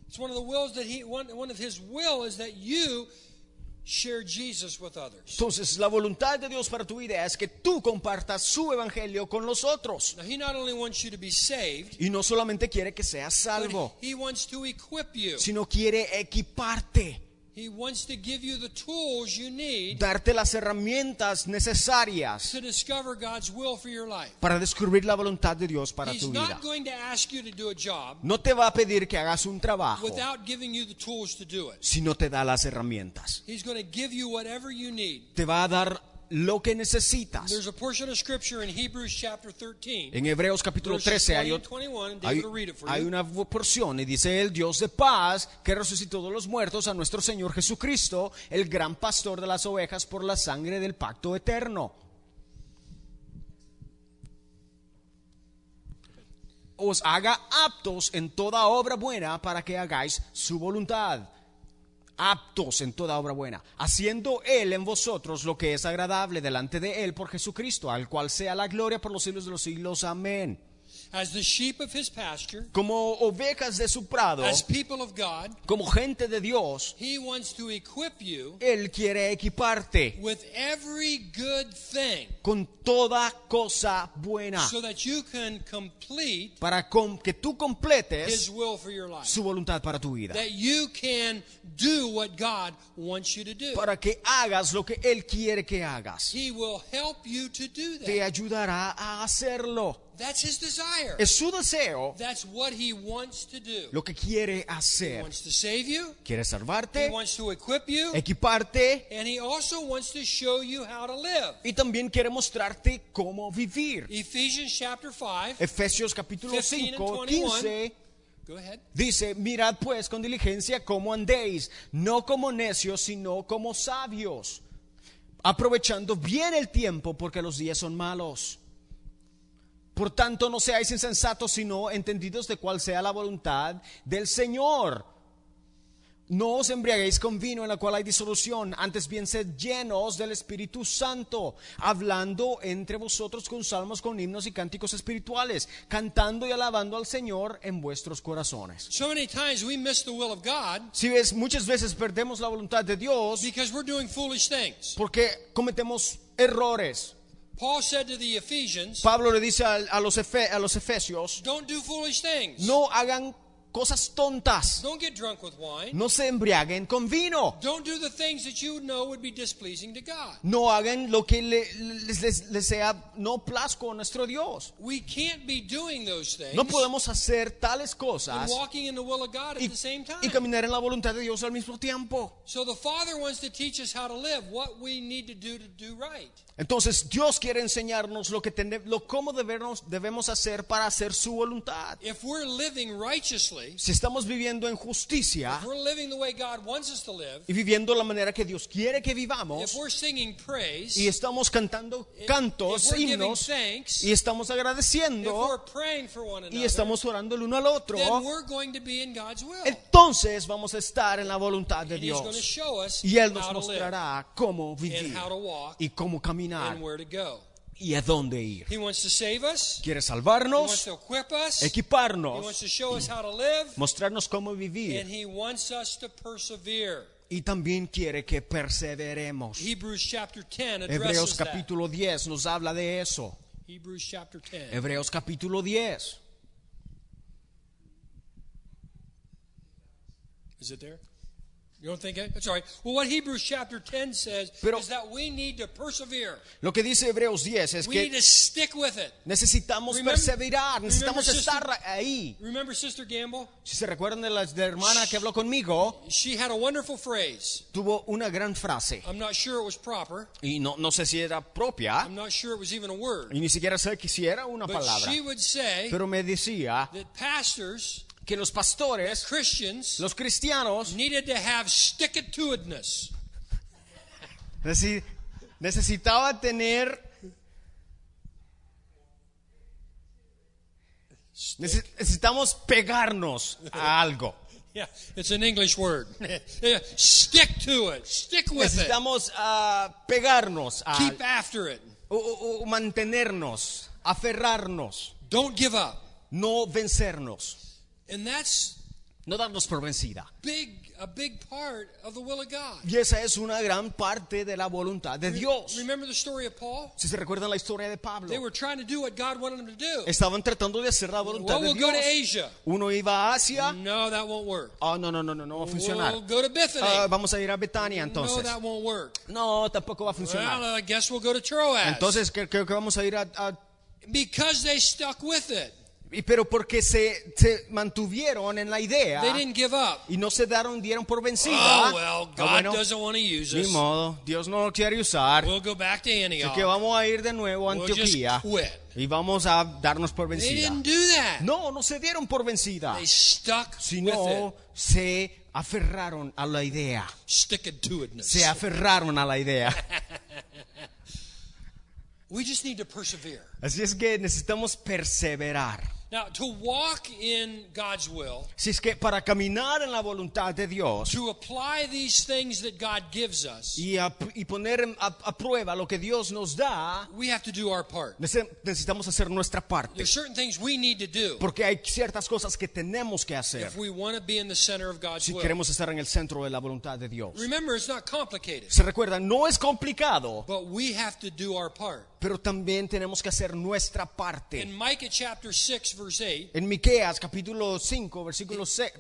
It's one of the wills that He one, one of His will is that you share Jesus with others. Entonces, la voluntad de Dios para tu vida es que tú compartas su evangelio con los otros. Now He not only wants you to be saved, Y no solamente quiere que seas salvo, He wants to equip you. sino quiere equiparte. He wants to give you the tools you need darte las herramientas necesarias to discover God's will for your life. para descubrir la voluntad de Dios para He's tu vida. not going to ask you to do a job No te va a pedir que hagas un trabajo without giving you the tools to do it. si no te da las herramientas. He's going to give you whatever you need. Te va a dar lo que necesitas. There's a portion of scripture in Hebrews chapter 13. En Hebreos capítulo Verses 13 hay, 20 ot- and 21, hay- hay una porción y dice el Dios de paz que resucitó de los muertos a nuestro Señor Jesucristo, el gran pastor de las ovejas por la sangre del pacto eterno. Os haga aptos en toda obra buena para que hagáis su voluntad. Aptos en toda obra buena, haciendo Él en vosotros lo que es agradable delante de Él por Jesucristo, al cual sea la gloria por los siglos de los siglos. Amén. As the sheep of his pasture, Como ovejas de su prado, as people of God, como gente de Dios, he wants to equip you Él quiere equiparte with every good thing con toda cosa buena so that you can complete para que tú his completes will for your life. su voluntad para tu vida, That you can do what God wants you to do. para que hagas lo que Él quiere que hagas. He will help you to do Te that. ayudará a hacerlo. That's his desire. Es su deseo That's what he wants to do. lo que quiere He hacer. wants to save you. Quiere He salvarte, wants to equip you. equiparte And he also wants to show you how to live. y también quiere mostrarte cómo vivir. Ephesians chapter 5. Efesios capítulo 15 and 5, 21. 15 Go ahead. dice, mirad pues con diligencia cómo andéis, no como necios, sino como sabios, aprovechando bien el tiempo porque los días son malos. Por tanto, no seáis insensatos, sino entendidos de cuál sea la voluntad del Señor. No os embriaguéis con vino en la cual hay disolución, antes bien sed llenos del Espíritu Santo, hablando entre vosotros con salmos, con himnos y cánticos espirituales, cantando y alabando al Señor en vuestros corazones. So many times we miss the will of God Si ves, muchas veces perdemos la voluntad de Dios because we're doing foolish things. porque cometemos errores. Paul said to the Ephesians, Pablo le dice a, a los, efe- a los efesios, don't do foolish things. no hagan cosas tontas, Don't get drunk with wine. no se embriaguen con vino. Don't do the things that you know would be displeasing to God. no hagan lo que le- les, les- les sea no plazco a nuestro Dios. We can't be doing those things No podemos hacer tales cosas walking in the will of God at y, the same time. y caminar en la voluntad de Dios al mismo tiempo. Entonces Dios quiere enseñarnos lo que tene- lo cómo debemos, debemos hacer para hacer su voluntad. If we're living righteously, Si estamos viviendo en justicia y viviendo la manera que Dios quiere que vivamos y estamos cantando cantos, himnos thanks, y estamos agradeciendo y estamos orando el uno al otro, then we're going to be in God's will. entonces vamos a estar en la voluntad de Dios. Y Él nos mostrará cómo vivir y cómo caminar y a dónde ir. He wants to save us. Quiere He wants salvarnos, to equip us. He wants equiparnos, to show us how to live. mostrarnos cómo And vivir He wants us to persevere. y también quiere que perseveremos. Hebrews chapter 10 Hebreos capítulo 10 nos habla de eso. Hebrews chapter 10. Hebreos capítulo 10. Is it there? You don't think it? That's all right. Well, what Hebrews chapter 10 says Pero- is that we need to persevere. Lo que dice Hebreos 10 es We need que to stick with it. necesitamos Remember- perseverar, necesitamos sister- estar ahí. Remember Sister Gamble? Si se recuerdan de la, de la hermana que habló conmigo, She had a wonderful phrase. tuvo una gran frase I'm not sure it was proper. y no, no sé si era propia I'm not sure it was even a word. y ni siquiera sé que si era una But palabra, she would say pero me decía that pastors, que los pastores, Christians, los cristianos, needed to have stick-it-to-itness. necesi- necesitaba tener Nece- necesitamos pegarnos a algo. Yeah, it's an English word. Stick to it. Stick with it. Necesitamos ah, pegarnos a, Keep after it. o, o- o mantenernos, aferrarnos, Don't give up. no vencernos. And that's no darnos por vencida. Big, a big part of the will of God. Y esa es una gran parte de la voluntad de Dios. Remember the story of Paul? Si se recuerdan la historia de Pablo, They were trying to do what God wanted them to do. estaban tratando de hacer la voluntad Well, de we'll go to Dios. Asia. Uno iba a Asia. No, that won't work. Oh, no, no, no, no, no va a funcionar. We'll go to Bethany. Ah, vamos a ir a Betania no, entonces. that won't work. No, tampoco va a funcionar. Well, I guess we'll go to Troas. Entonces cre- creo que vamos a ir a, a- because they stuck with it. Y- pero porque se, se mantuvieron en la idea They didn't give up. y no se daron dieron por vencida. Oh, well, Ah, God bueno, doesn't want to use ni us. modo, Dios no lo quiere usar. We'll go back to Así Antioch. que vamos a ir de nuevo a We'll just Antioquía quit. y vamos a darnos por They vencida. didn't do that. No, no se dieron por vencida, They stuck with sino it. se aferraron a la idea. Stick to itness. Se aferraron a la idea. We just need to persevere. Así es que necesitamos perseverar. Now, to walk in God's will, Si es que para caminar en la voluntad de Dios to apply these things that God gives us, y, a- y poner a, a prueba lo que Dios nos da, we have to do our part. nece- necesitamos hacer nuestra parte. There's certain things we need to do Porque hay ciertas cosas que tenemos que hacer if we want to be in the center of God's si will. queremos estar en el centro de la voluntad de Dios. Remember, it's not complicated, Se recuerda, no es complicado, but we have to do our part. Pero también tenemos que hacer nuestra In parte. Micah chapter 6, verse 8, En Miqueas capítulo 5, versículo 6,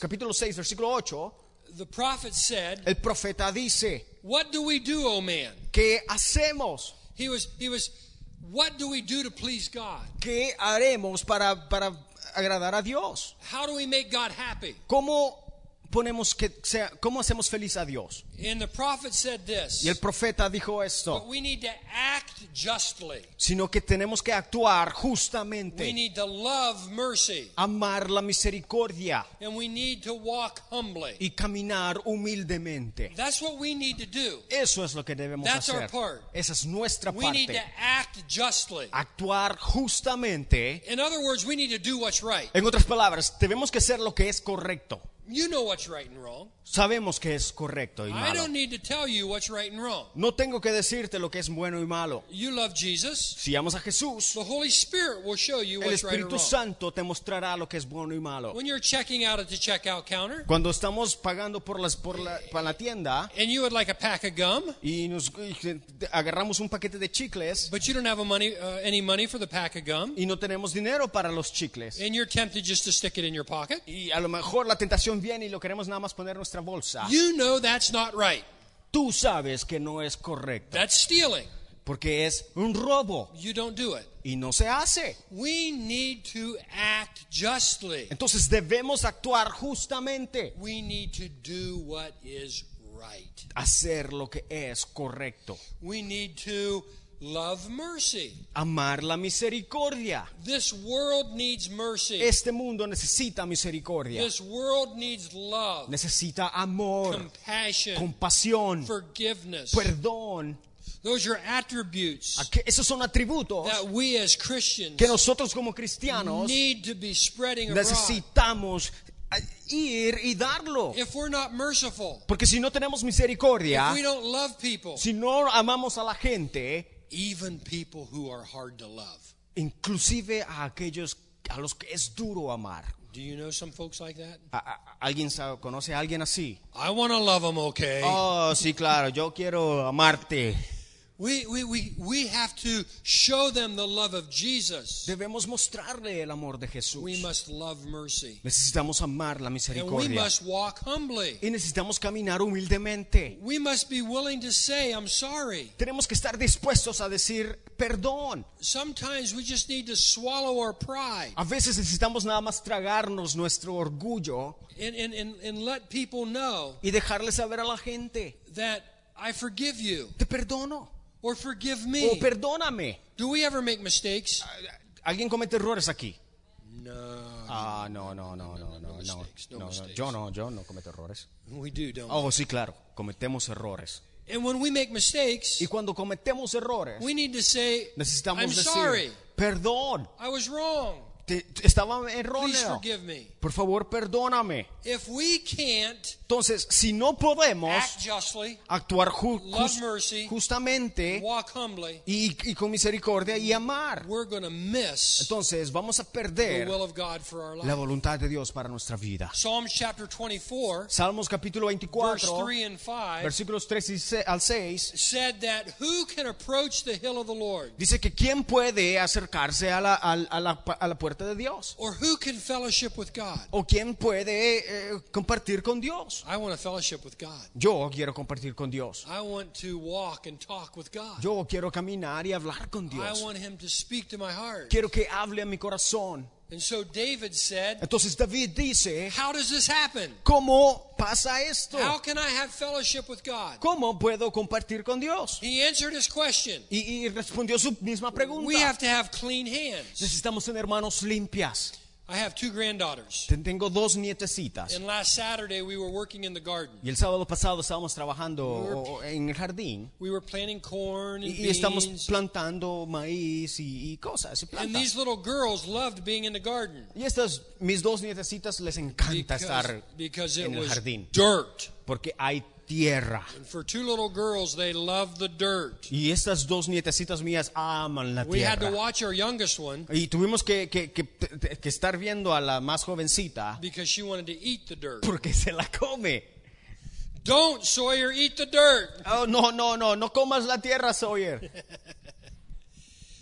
capítulo 6, versículo 8, the prophet said, el profeta dice, What do we do, O man? ¿qué hacemos? He was, he was, what do we do to please God? ¿Qué haremos para, para agradar a Dios? How do we make God happy? ¿Cómo ponemos que sea, cómo hacemos feliz a Dios? And the prophet said this Y el profeta dijo But esto, we need to act justly. sino que tenemos que actuar We justamente, need to love mercy. amar la misericordia And we need to walk humbly. y caminar humildemente. That's what we need to do. Eso es lo que debemos That's our hacer. part. Esa es nuestra We need to parte. act justly. Actuar justamente. In other words, we need to do what's right. En otras palabras, tenemos que hacer lo que es correcto. You know what's right and wrong. Sabemos que es correcto y I malo. don't need to tell you what's right and wrong. No tengo que decirte lo que es bueno y malo. You love Jesus. Si amas a Jesús, The Holy Spirit will show you el what's right and Espíritu wrong. Santo te mostrará lo que es bueno y malo. When you're checking out at the checkout counter Cuando estamos pagando por, las, por, la, para la tienda and you would like a pack of gum, y nos y agarramos un paquete de chicles but you don't have a money, uh, any money for the pack of gum, y no tenemos dinero para los chicles. and you're tempted just to stick it in your pocket, Y a lo mejor la tentación viene y lo queremos nada más poner nuestra bolsa. you know that's not right. Tú sabes que no es correcto That's stealing. porque es un robo You don't do it. y no se hace. We need to act justly. Entonces debemos actuar justamente, We need to do what is right. hacer lo que es correcto, We need to love mercy. amar la misericordia. This world needs mercy. Este mundo necesita misericordia, This world needs love, necesita amor, compassion, compasión, forgiveness. perdón. Those are attributes Esos son atributos that we as Christians que nosotros como cristianos need to be spreading abroad. necesitamos a- ir y darlo. If we're not merciful, Porque si no tenemos if misericordia, we don't love people, si no amamos a la gente, even people who are hard to love. inclusive a aquellos a los que es duro amar. Do you know some folks like that? ¿A- a- ¿Alguien sabe- conoce a alguien así? I want to love them, okay? Oh, sí, claro, yo quiero amarte. We, we, we, we have to show them the love of Jesus. Debemos mostrarle el amor de Jesús. We must love mercy. Necesitamos amar la And we misericordia. must walk humbly. Y necesitamos caminar humildemente. We must be willing to say, I'm sorry. Tenemos que estar dispuestos a decir perdón. Sometimes we just need to swallow our pride A veces necesitamos nada más tragarnos nuestro orgullo and, and, and, and let people know y dejarle saber a la gente, that I forgive you te perdono or forgive o me. perdóname. Do we ever make mistakes? ¿Alguien comete errores aquí? No, Ah, no, no, no, no, no, no. mistakes, no No, no, mistakes. Yo no, yo no cometo errores. we do, don't Oh, sí, claro, cometemos errores. And when we make mistakes, Y cuando cometemos errores, we need to say, necesitamos I'm decir, sorry. perdón, I was wrong. Te estaba erróneo. Por favor, perdóname. If we can't Entonces, si no podemos act justly, actuar ju- Love jus- mercy. justamente walk humbly, y, y con misericordia y amar, we're miss entonces vamos a the perder will of God for our la voluntad de Dios para nuestra vida. Psalms chapter 24, Salmos capítulo verse 24, 3 and 5 versículos 3 y se- al 6, said that who can approach the hill of the Lord? dice que quién puede acercarse a la, al- a la, a la puerta de Dios Or who can fellowship with God? o quién puede eh, compartir con Dios. I want to fellowship with God. Yo quiero compartir con Dios. I want to walk and talk with God. Yo quiero caminar y hablar con I Dios. want him to speak to my heart. Quiero que hable a mi corazón. And so David said, Entonces David dice, How does this happen? ¿cómo pasa esto? How can I have fellowship with God? ¿Cómo puedo compartir con Dios? He answered his question. Y, respondió su misma We pregunta. have to have clean hands. Necesitamos tener manos limpias. I have two granddaughters. Ten- Tengo dos nietecitas. And last Saturday we were working in the garden. Y el sábado pasado estábamos trabajando o- en el jardín We were planting corn and y, y estamos plantando maíz y, y cosas y And these little girls loved being in the garden Y estas, mis dos nietecitas les encanta because, estar because it en el was jardín dirt. porque hay tierra. And for two little girls, they loved the dirt. Y estas dos nietecitas mías aman la We had to tierra. watch our youngest one Y tuvimos que, que- que- que estar viendo a la más jovencita because she wanted to eat the dirt. porque se la come. Don't, Sawyer, eat the dirt. Oh, no, no, no, no comas la tierra, Sawyer.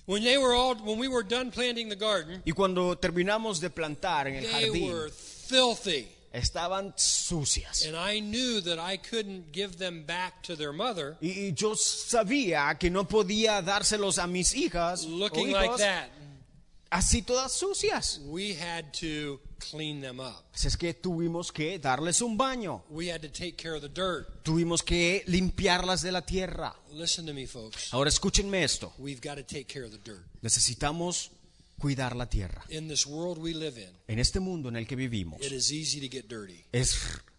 When they were all, when we were done planting the garden, Y cuando terminamos de plantar en el they jardín, were filthy. Estaban sucias. And I knew that I couldn't give them back to their mother Y, y yo sabía que no podía dárselos a mis hijas o looking like that. así todas sucias. We had to clean them up. Así es que tuvimos que darles un baño. We had to take care of the dirt. Tuvimos que limpiarlas de la tierra. Listen to me, folks. Ahora escúchenme esto. We've got to take care of the dirt. Necesitamos cuidar la tierra. In this world we live in, En este mundo en el que vivimos it is easy to get dirty. es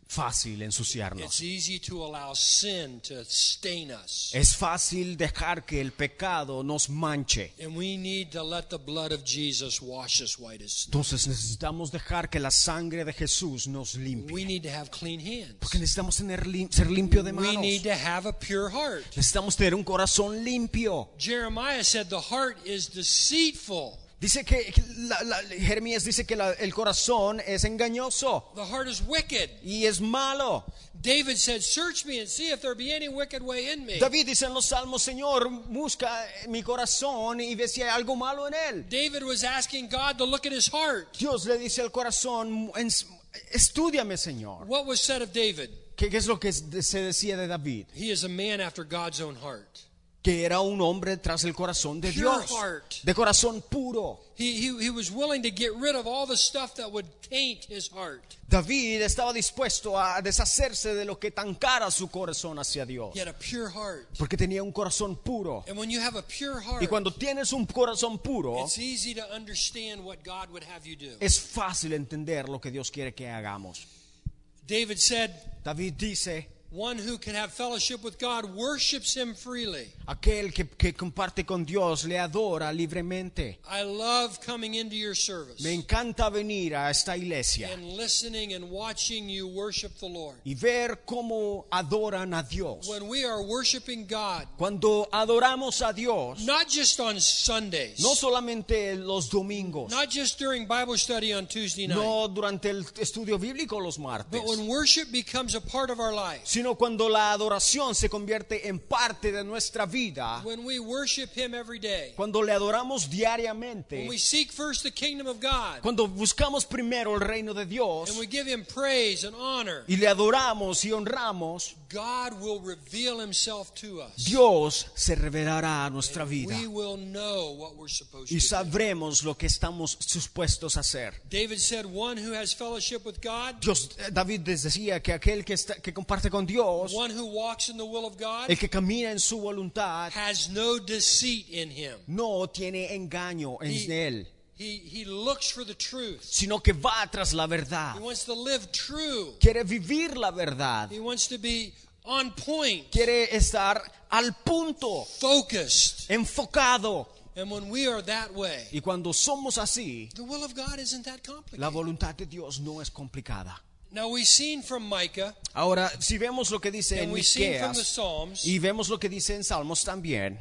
fácil ensuciarnos. easy to allow sin to stain us. Es fácil dejar que el pecado nos manche. And we need to let the blood of Jesus wash us white as snow. Entonces necesitamos dejar que la sangre de Jesús nos We limpie. need to have clean hands. Porque necesitamos tener lim- ser limpio de We manos. need to have a pure heart. Necesitamos tener un corazón limpio. Jeremiah said the heart is deceitful. Dice que la- la- Jeremías dice que la- el corazón es engañoso The heart is wicked. y es malo. David said, Search me and see if there be any wicked way in me. David dice en los salmos, Señor, busca mi corazón y ve si hay algo malo en él. David was asking God to look at his heart. Dios le dice al corazón, "En- estudiame, Señor. What was said of David? ¿Qué, qué es lo que se decía de David? He is a man after God's own heart. Que era un hombre tras el corazón de Dios, de corazón puro. He, he, he was willing to get rid of all the stuff that would taint his heart. David estaba dispuesto a deshacerse de lo que tancara su corazón hacia Dios, He had a pure heart. porque tenía un corazón puro. And when you have a pure Y cuando tienes un corazón puro, it's easy to understand what God would have you do. es fácil entender lo que Dios quiere que hagamos. David said, David dice, One who can have fellowship with God worships him freely. aquel que, que comparte con Dios le adora libremente. I love coming into your service Me encanta venir a esta iglesia and listening and watching you worship the Lord. y ver cómo adoran a Dios. When we are worshiping God, Cuando adoramos a Dios, not just on Sundays, no solamente los domingos, not just during Bible study on Tuesday night, no durante el estudio bíblico los martes, but when worship becomes a part of our life, sino cuando la adoración se convierte en parte de nuestra vida, when we worship Him every day, cuando le adoramos diariamente, when we seek first the kingdom of God, cuando buscamos primero el reino de Dios. And we give Him praise and honor, y le adoramos y honramos, God will reveal Himself to us. Dios se revelará a nuestra vida. We will know what we're supposed y to do. sabremos lo que estamos dispuestos a hacer. David said, One who has fellowship with God, Dios, eh, David decía que aquel que, está- que comparte con Dios, one who walks in the will of God, el que camina en su voluntad, has no deceit in him. no tiene engaño en He- él, He, he looks for the truth. sino que va tras la verdad. He wants to live true. Quiere vivir la verdad. He wants to be on point, Quiere estar al punto, focused. enfocado. And when we are that way, Y cuando somos así, the will of God isn't that la complicated. voluntad de Dios no es complicada. Now we've seen from Micah Ahora, si vemos lo que dice en Miqueas Psalms y vemos lo que dice en Salmos también,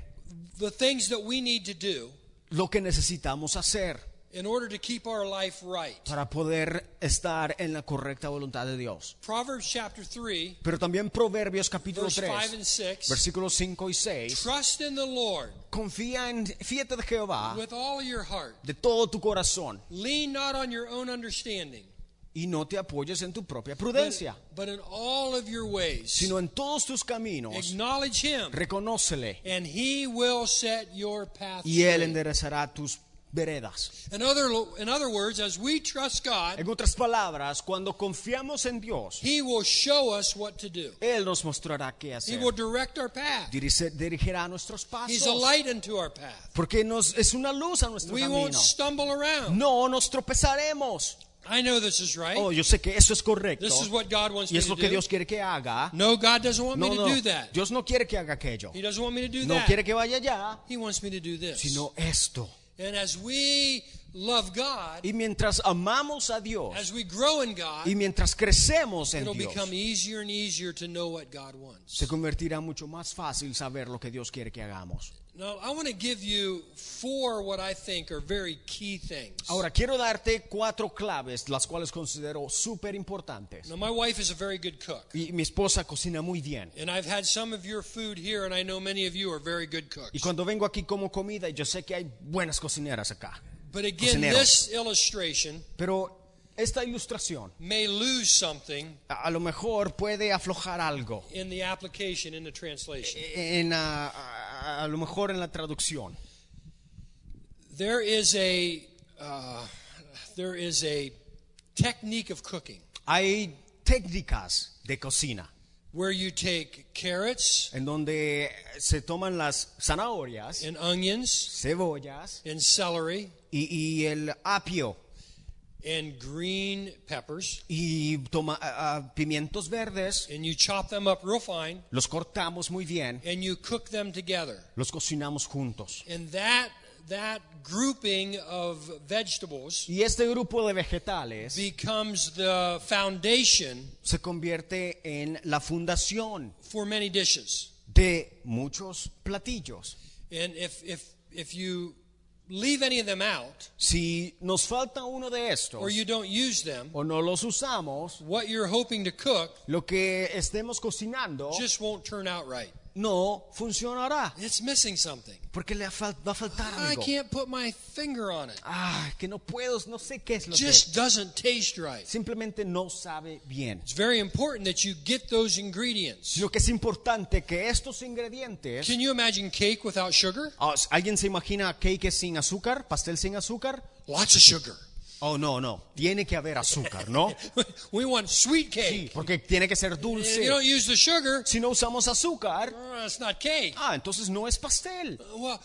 the things that we need to do lo que necesitamos hacer in order to keep our life right. para poder estar en la correcta voluntad de Dios. Proverbs chapter 3, Pero también Proverbios capítulo verse 5 and 3, 6. versículos 5 y 6. Trust in the Lord Confía en, fíjate de Jehová with all your heart. de todo tu corazón Lean not on your own understanding, y no te apoyes en tu propia prudencia, but in all of your ways. sino en todos tus caminos Acknowledge him, reconócele and he will set your path y él enderezará tus veredas. In other, in other words, as we trust God, En otras palabras, cuando confiamos en Dios, he will show us what to do. él nos mostrará qué He hacer. will direct our path. Dirige- dirigirá nuestros He's a pasos. light unto our path. Porque nos, es una luz a nuestro We camino. won't stumble around. No nos tropezaremos. I know this is right. Oh, yo sé que eso es correcto. This is what God wants Y me es to lo que do. Dios quiere que haga. No, God doesn't want No, me to no. do that. Dios no quiere que haga aquello. He doesn't want me to do No that. quiere que vaya allá, He wants me to do this. sino esto. And as we love God, Y mientras amamos a Dios as we grow in God, y mientras crecemos en it'll Dios, become easier and easier to know what God wants. se convertirá mucho más fácil saber lo que Dios quiere que hagamos. Now, I want to give you four what I think are very key things. Ahora, quiero darte cuatro claves, las cuales considero súper importantes. Now, my wife is a very good cook. Y mi esposa cocina muy bien. And I've had some of your food here, and I know many of you are very good cooks. Y cuando vengo aquí como comida, yo sé que hay buenas cocineras acá. But again, this illustration Pero esta ilustración may lose something a, a lo mejor puede aflojar algo. in the application, in the translation. En, ah, a, a lo mejor en la traducción. There is a uh, there is a technique of cooking Hay técnicas de cocina where you take carrots en donde se toman las zanahorias, and onions cebollas and celery y, y el apio and green peppers, y toma, pimientos verdes, and you chop them up real fine, los cortamos muy bien, and you cook them together. los cocinamos juntos. And that that grouping of vegetables Y este grupo de vegetales becomes the foundation se convierte en la fundación for many dishes. de muchos platillos. And if if if you leave any of them out Si nos falta uno de estos or you don't use them, o no los usamos, what you're hoping to cook lo que estemos cocinando just won't turn out right. No funcionará It's missing something. porque le va a faltar I algo. can't put my finger on it. Ah, que no puedo, no sé qué es lo Just que doesn't taste right. simplemente no sabe bien. It's very important that you get those ingredients. Lo que es importante que estos ingredientes Can you imagine cake without sugar? Ah, ¿Alguien se imagina cake sin azúcar, pastel sin azúcar? Lots of sugar. Oh, no, no. Tiene que haber azúcar, ¿no? We want sweet Sí, cake. porque tiene que ser If dulce. you don't use the sugar, Si no usamos azúcar, uh, it's not cake. ah, entonces no es pastel. Well,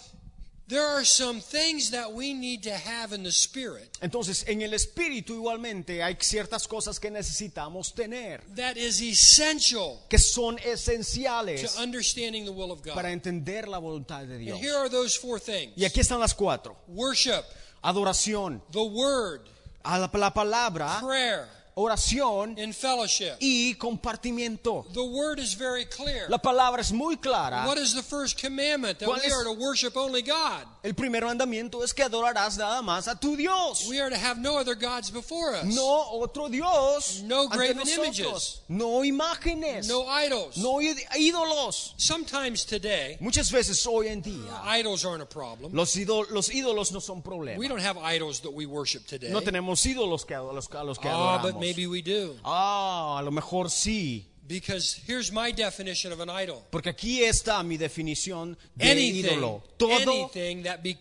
there are some things that we need to have in the spirit Entonces, en el espíritu igualmente hay ciertas cosas que necesitamos tener, that is essential que son to esenciales understanding the will of para God. entender la voluntad de And Dios. here are those four things. Y aquí están las cuatro. Worship, Adoración, the word, a la, la palabra, prayer, oración and fellowship. y compartimiento. The word is very clear. La palabra es muy clara. What is the first commandment? That we es- are to worship only God. El primer mandamiento es que adorarás nada más a tu Dios. We are to have no other gods before us. No otro Dios. No graven images. No imágenes. No idols. No ídolos. Sometimes today, Muchas veces hoy en día idols aren't a problem. los, los ídolos no son We problema. don't have idols that we worship today. No tenemos ídolos que, a los, a los que Ah, but adoramos. maybe we do. Ah, a lo mejor sí. Because here's my definition of an idol. Porque aquí está mi definición de Anything, ídolo. Todo, anything that be,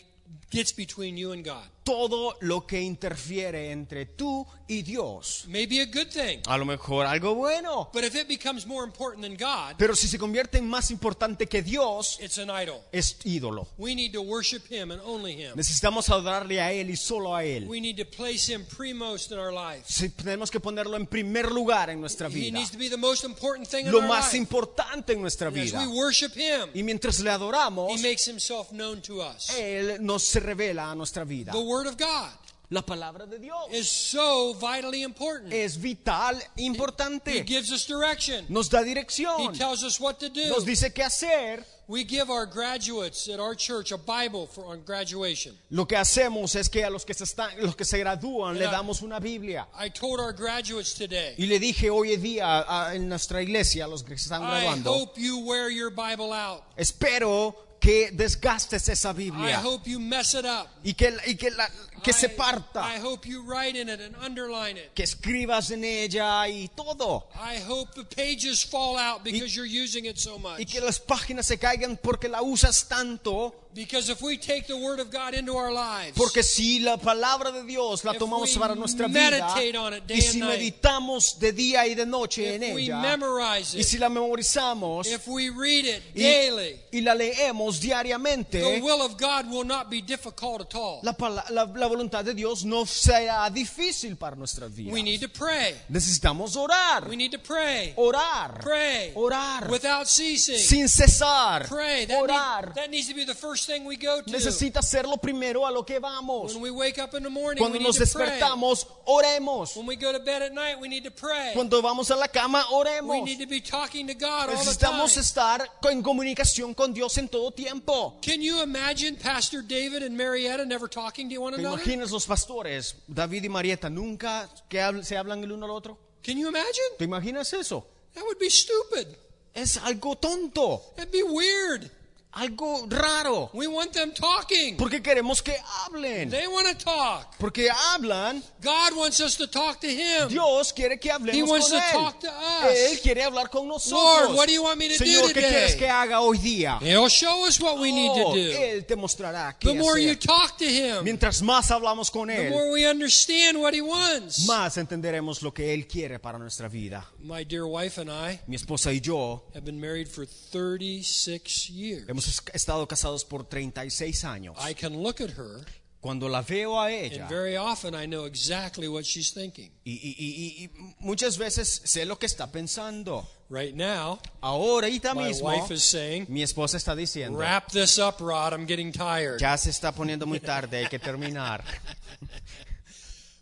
gets between you and God. Todo lo que interfiere entre tú y Dios. Maybe a good thing. A lo mejor algo bueno, But if it becomes more important than God, pero si se convierte en más importante que Dios, it's an idol. es ídolo. We need to worship Him and only Him. Necesitamos adorarle a Él y solo a Él. We need to place Him premost in our life. Sí, tenemos que ponerlo en primer lugar en nuestra He vida. needs to be the most important thing in Lo our más life. importante en nuestra And As vida. we worship Him, Y mientras le adoramos, He makes Himself known to us. Él nos se revela a nuestra vida. The Word of God La palabra de Dios is so vitally important. es vital, He importante. gives us direction. Nos da He dirección. tells us what to Nos do. dice qué hacer. We give our graduates at our church a Bible for on graduation. Lo que hacemos es que a los que se, están, los que se gradúan le Mira. damos una Biblia. I told our graduates today, Y le dije hoy en día a- en nuestra iglesia, a los que se están I graduando, hope you wear your Bible out. espero que desgastes esa I Biblia hope you mess it up. y que, y que, la- que se I- parta, I hope you write in it and underline it. que escribas en ella y todo. I hope the pages fall out because you're using it so Y much. que las páginas se caigan porque la usas tanto. Because if we take the Word of God into our lives, Porque si la palabra de Dios la tomamos para nuestra vida meditate on it day y si meditamos de día y de noche if en we ella y si la memorizamos if we read it y, daily, y la leemos the diariamente, will of God will not be difficult at all. la, pala- la- la voluntad de Dios no será difícil para nuestras We vidas. need to pray. Necesitamos orar, We need to pray. orar, Pray. orar Without ceasing. sin cesar, Pray. That, orar. need- that needs to be the first thing we go to. Necesita ser lo primero a lo que vamos. When we wake up in the morning, Cuando we need nos to pray. despertamos, oremos. When we go to bed at night, we need to pray. Cuando vamos a la cama, We oremos. need to be talking to God all the Necesitamos time. estar en comunicación con Dios en todo tiempo. Can you imagine Pastor David and Marietta never talking to one ¿Te another? Imaginas los pastores, David y Marieta, nunca que se hablan el uno al otro? Can you imagine? ¿Te imaginas eso? That would be stupid. Es algo tonto, That'd be weird. Algo raro. We want them talking. Porque queremos que hablen. They want to talk. Porque hablan, God wants us to talk to Him. Dios quiere que He hablemos wants con to Él. talk to us. Él quiere hablar con nosotros. Lord, what do you want me to do Señor, ¿qué today? quieres que haga hoy día? He'll show us what we need to Oh, do. Él te mostrará qué The more you hacer. talk to Him, Mientras más hablamos con the Él, more we understand what He wants. más entenderemos lo que Él quiere para nuestra vida. My dear wife and I Mi esposa y yo have been married for 36 years. hemos es- estado casados por 36 años. I can look at her, Cuando la veo a ella, very often I know exactly what she's thinking. y, y- y- y muchas veces sé lo que está pensando. Right now, Ahorita my mismo, wife is saying, mi esposa está diciendo, Wrap this up, Rod. I'm getting tired. ya se está poniendo muy tarde, hay que terminar.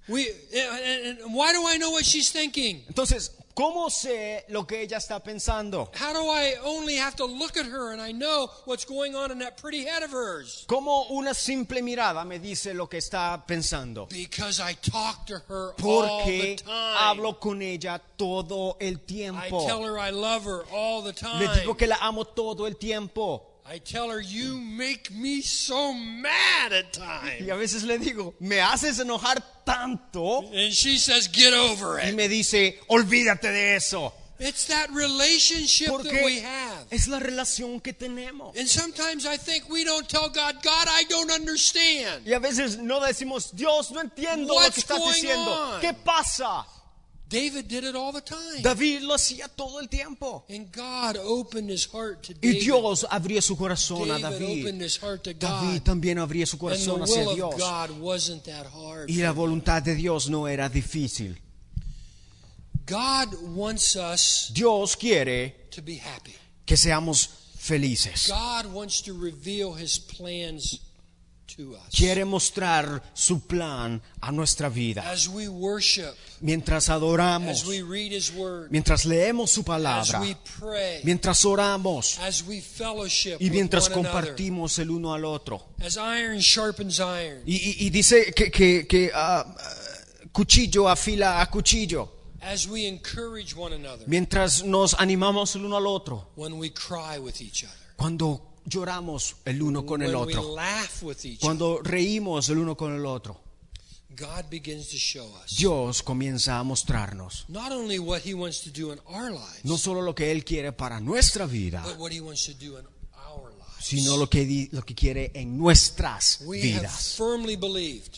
We, and, and why do I know what she's thinking? Entonces, ¿cómo sé lo que ella está pensando? How do I only have to look at her and I know what's going on in that pretty head of hers? ¿Cómo una simple mirada me dice lo que está pensando? Because I talk to her all the Porque time. hablo con ella todo el I tiempo. tell her I love her all the Le time. digo que la amo todo el tiempo. I tell her you make me so mad at Y times. a veces le digo, me haces enojar tanto. And she says, get over Y it. me dice, olvídate de eso. It's that relationship that we Porque have. es la relación que tenemos. And sometimes I think we don't tell God, God, I don't understand. Y a veces no decimos, Dios, no entiendo lo What's que estás diciendo. on? ¿Qué pasa? David did it all the time. David lo hacía todo el tiempo. And God opened his heart to Y David. Dios abría su corazón a David David. opened his heart to David God. también abría su And the corazón hacia will of Dios. God wasn't that hard. Y la voluntad de Dios no era difícil. God wants us Dios quiere to be happy. que seamos felices. God wants to reveal his plans. Quiere mostrar su plan a nuestra vida. As we worship, Mientras as adoramos, mientras leemos su palabra, mientras oramos as we fellowship y mientras compartimos el uno al otro. Y, y- y dice que, que- que, ah, cuchillo afila a cuchillo. as we encourage one another, Mientras nos animamos el uno al otro. when we cry with each other, Cuando lloramos el uno con el otro. Cuando reímos el uno con el otro. God begins to show us Dios comienza a mostrarnos no solo lo que Él quiere para nuestra vida, sino lo que, di- lo que quiere en nuestras vidas.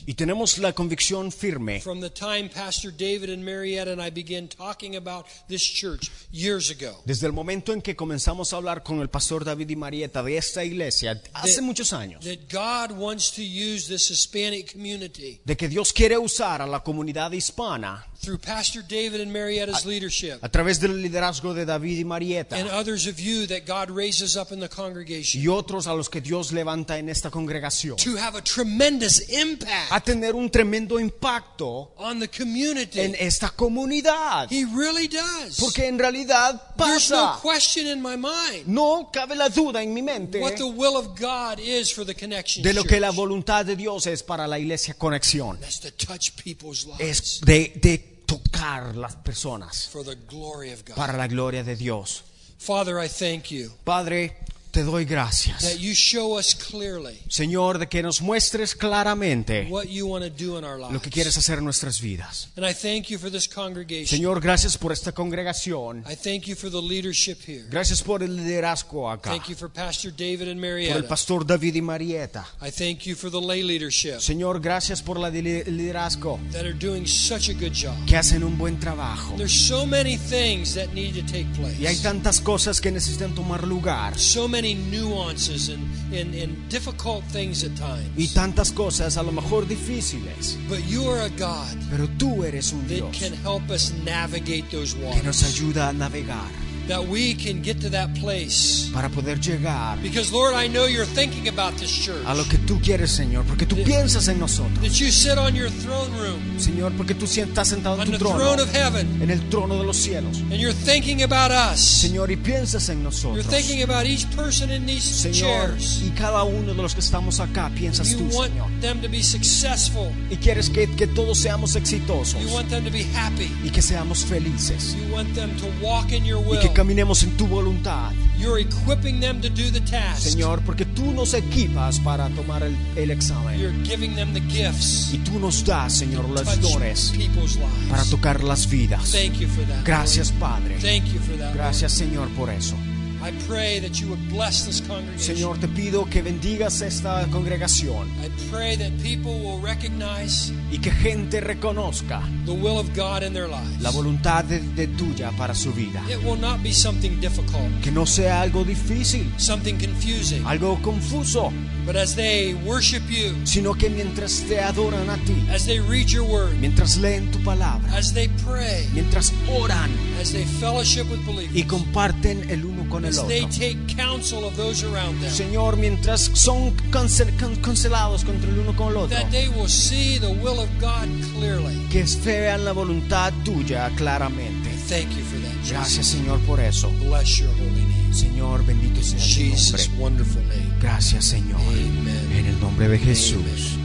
Y tenemos la convicción firme. From the time Pastor David and Marietta and I began talking about this church years ago. Desde el momento en que comenzamos a hablar con el pastor David y Marieta de esta iglesia hace muchos años, that God wants to use this Hispanic community de que Dios quiere usar a la comunidad hispana through Pastor David and Marietta's leadership a través del liderazgo de David y Marieta and others of you that God raises up in the congregation otros a los que Dios levanta en esta congregación to have a tremendous impact a tener un tremendo impacto on the community. en esta comunidad. He really does. Porque en realidad There's no pasa. question in my mind No cabe la duda en mi mente what the will of God is for the connection de lo que la voluntad de Dios es para la iglesia conexión. That's to touch people's lives Es de, de tocar las personas for the glory of God. para la gloria de Dios. Father, I thank you Padre, te doy gracias. that you show us clearly Señor, de que nos muestres claramente what you want to do in our lo que quieres hacer en nuestras vidas. And I thank you for this congregation. Señor, gracias por esta congregación. I thank you for the leadership here. Gracias por el liderazgo acá. Thank you for Pastor David and Por el pastor David y Marieta. I thank you for the lay leadership Señor, gracias por la li- liderazgo that are doing such a good job. que hacen un buen trabajo. There's so many things that need to take Y hay place. tantas cosas que necesitan tomar lugar. So many nuances and, and, and difficult things at Y times. tantas cosas a lo mejor difíciles. But you are a God Pero tú eres un that Dios can help us navigate those que nos waters. ayuda a navegar That we can get to that place. para poder llegar Because, Lord, I know you're thinking about this church. a lo que tú quieres, Señor. Porque tú piensas en nosotros. That you sit on your throne room, Señor, porque tú estás sentado en the tu throne trono, of heaven, en el trono de los cielos. and you're thinking about us. Señor, y piensas en You're nosotros. thinking about each person in these Señor, chairs. y cada uno de los que estamos acá piensas You tú, want Señor. them to be successful. Y quieres que, que todos seamos exitosos You want them to be happy. y que seamos felices You want them to walk in your will. Caminemos en tu voluntad, You're equipping them to do the task. Señor, porque tú nos equipas para tomar el, el examen You're giving them the gifts. y tú nos das, Señor, los dones people's para tocar las vidas. Thank you for that. Gracias, Padre. Thank you for that. Gracias, Señor, por eso. I pray that you would bless this congregation. Señor, te pido que bendigas esta congregación I pray that people will recognize y que gente reconozca the will of God in their lives. la voluntad de, de tuya para su vida. It will not be something difficult, Que no sea algo difícil, something confusing, algo confuso, but as they worship you, sino que mientras te adoran a ti, as they read your word, mientras leen tu palabra, as they pray, mientras oran as they fellowship with believers, y comparten el uno con el as they otro. take counsel of those around them, Señor, mientras son cancel- can- cancelados contra el uno con el otro, that they will see the will of God clearly. que vean la voluntad tuya claramente. Thank you for that. Gracias, Jesus. Señor, por eso. Bless your holy name. Señor, bendito sea tu Jesus' nombre. wonderful name. Gracias, Señor. Amen. En el nombre de Jesús.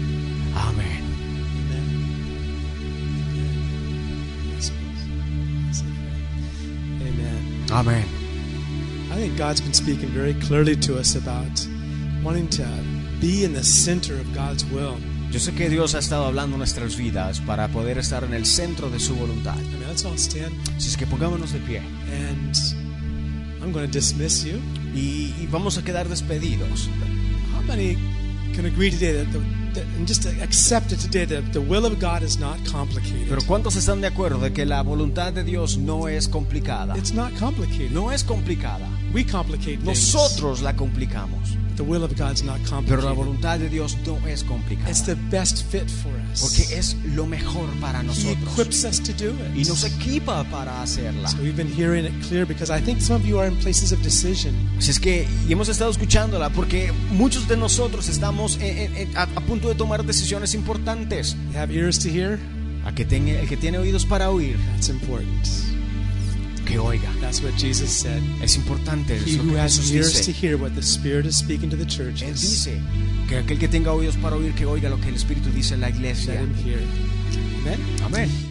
Amén. Amen. Amén. I think God's been speaking very clearly to us about wanting to be in the center of God's will. Yo sé que Dios ha estado hablando nuestras vidas para poder estar en el centro de su voluntad. I mean, let's all stand. Así es que pongámonos de pie And I'm going to dismiss you. y, y vamos a quedar despedidos. How many can agree today that, the, and just accept it today that the will of God is not complicated? Pero ¿cuántos están de acuerdo de que la voluntad de Dios no es complicada? It's not complicated. No es complicada. We complicate things. Nosotros la complicamos. The will of God's not Pero la complicated. voluntad de Dios no es complicada. It's the best fit for us. Porque es lo mejor para He nosotros. equips us to do it. Y nos equipa para hacerla. So we've been hearing it clear because I think some of you are in places of decision. Así es que, y hemos estado escuchándola porque muchos de nosotros estamos en- en- a, a punto de tomar decisiones importantes. You have ears to hear? A que tenga, el que tiene oídos para oír, That's important. Que oiga. That's what Jesus said. Es importante He es lo who que has Jesús ears to dice. hear what the Spirit is speaking to the Él churches, dice que aquel que tenga oídos para oír, que oiga lo que el Espíritu dice en la let iglesia. him hear. Amen. Amén.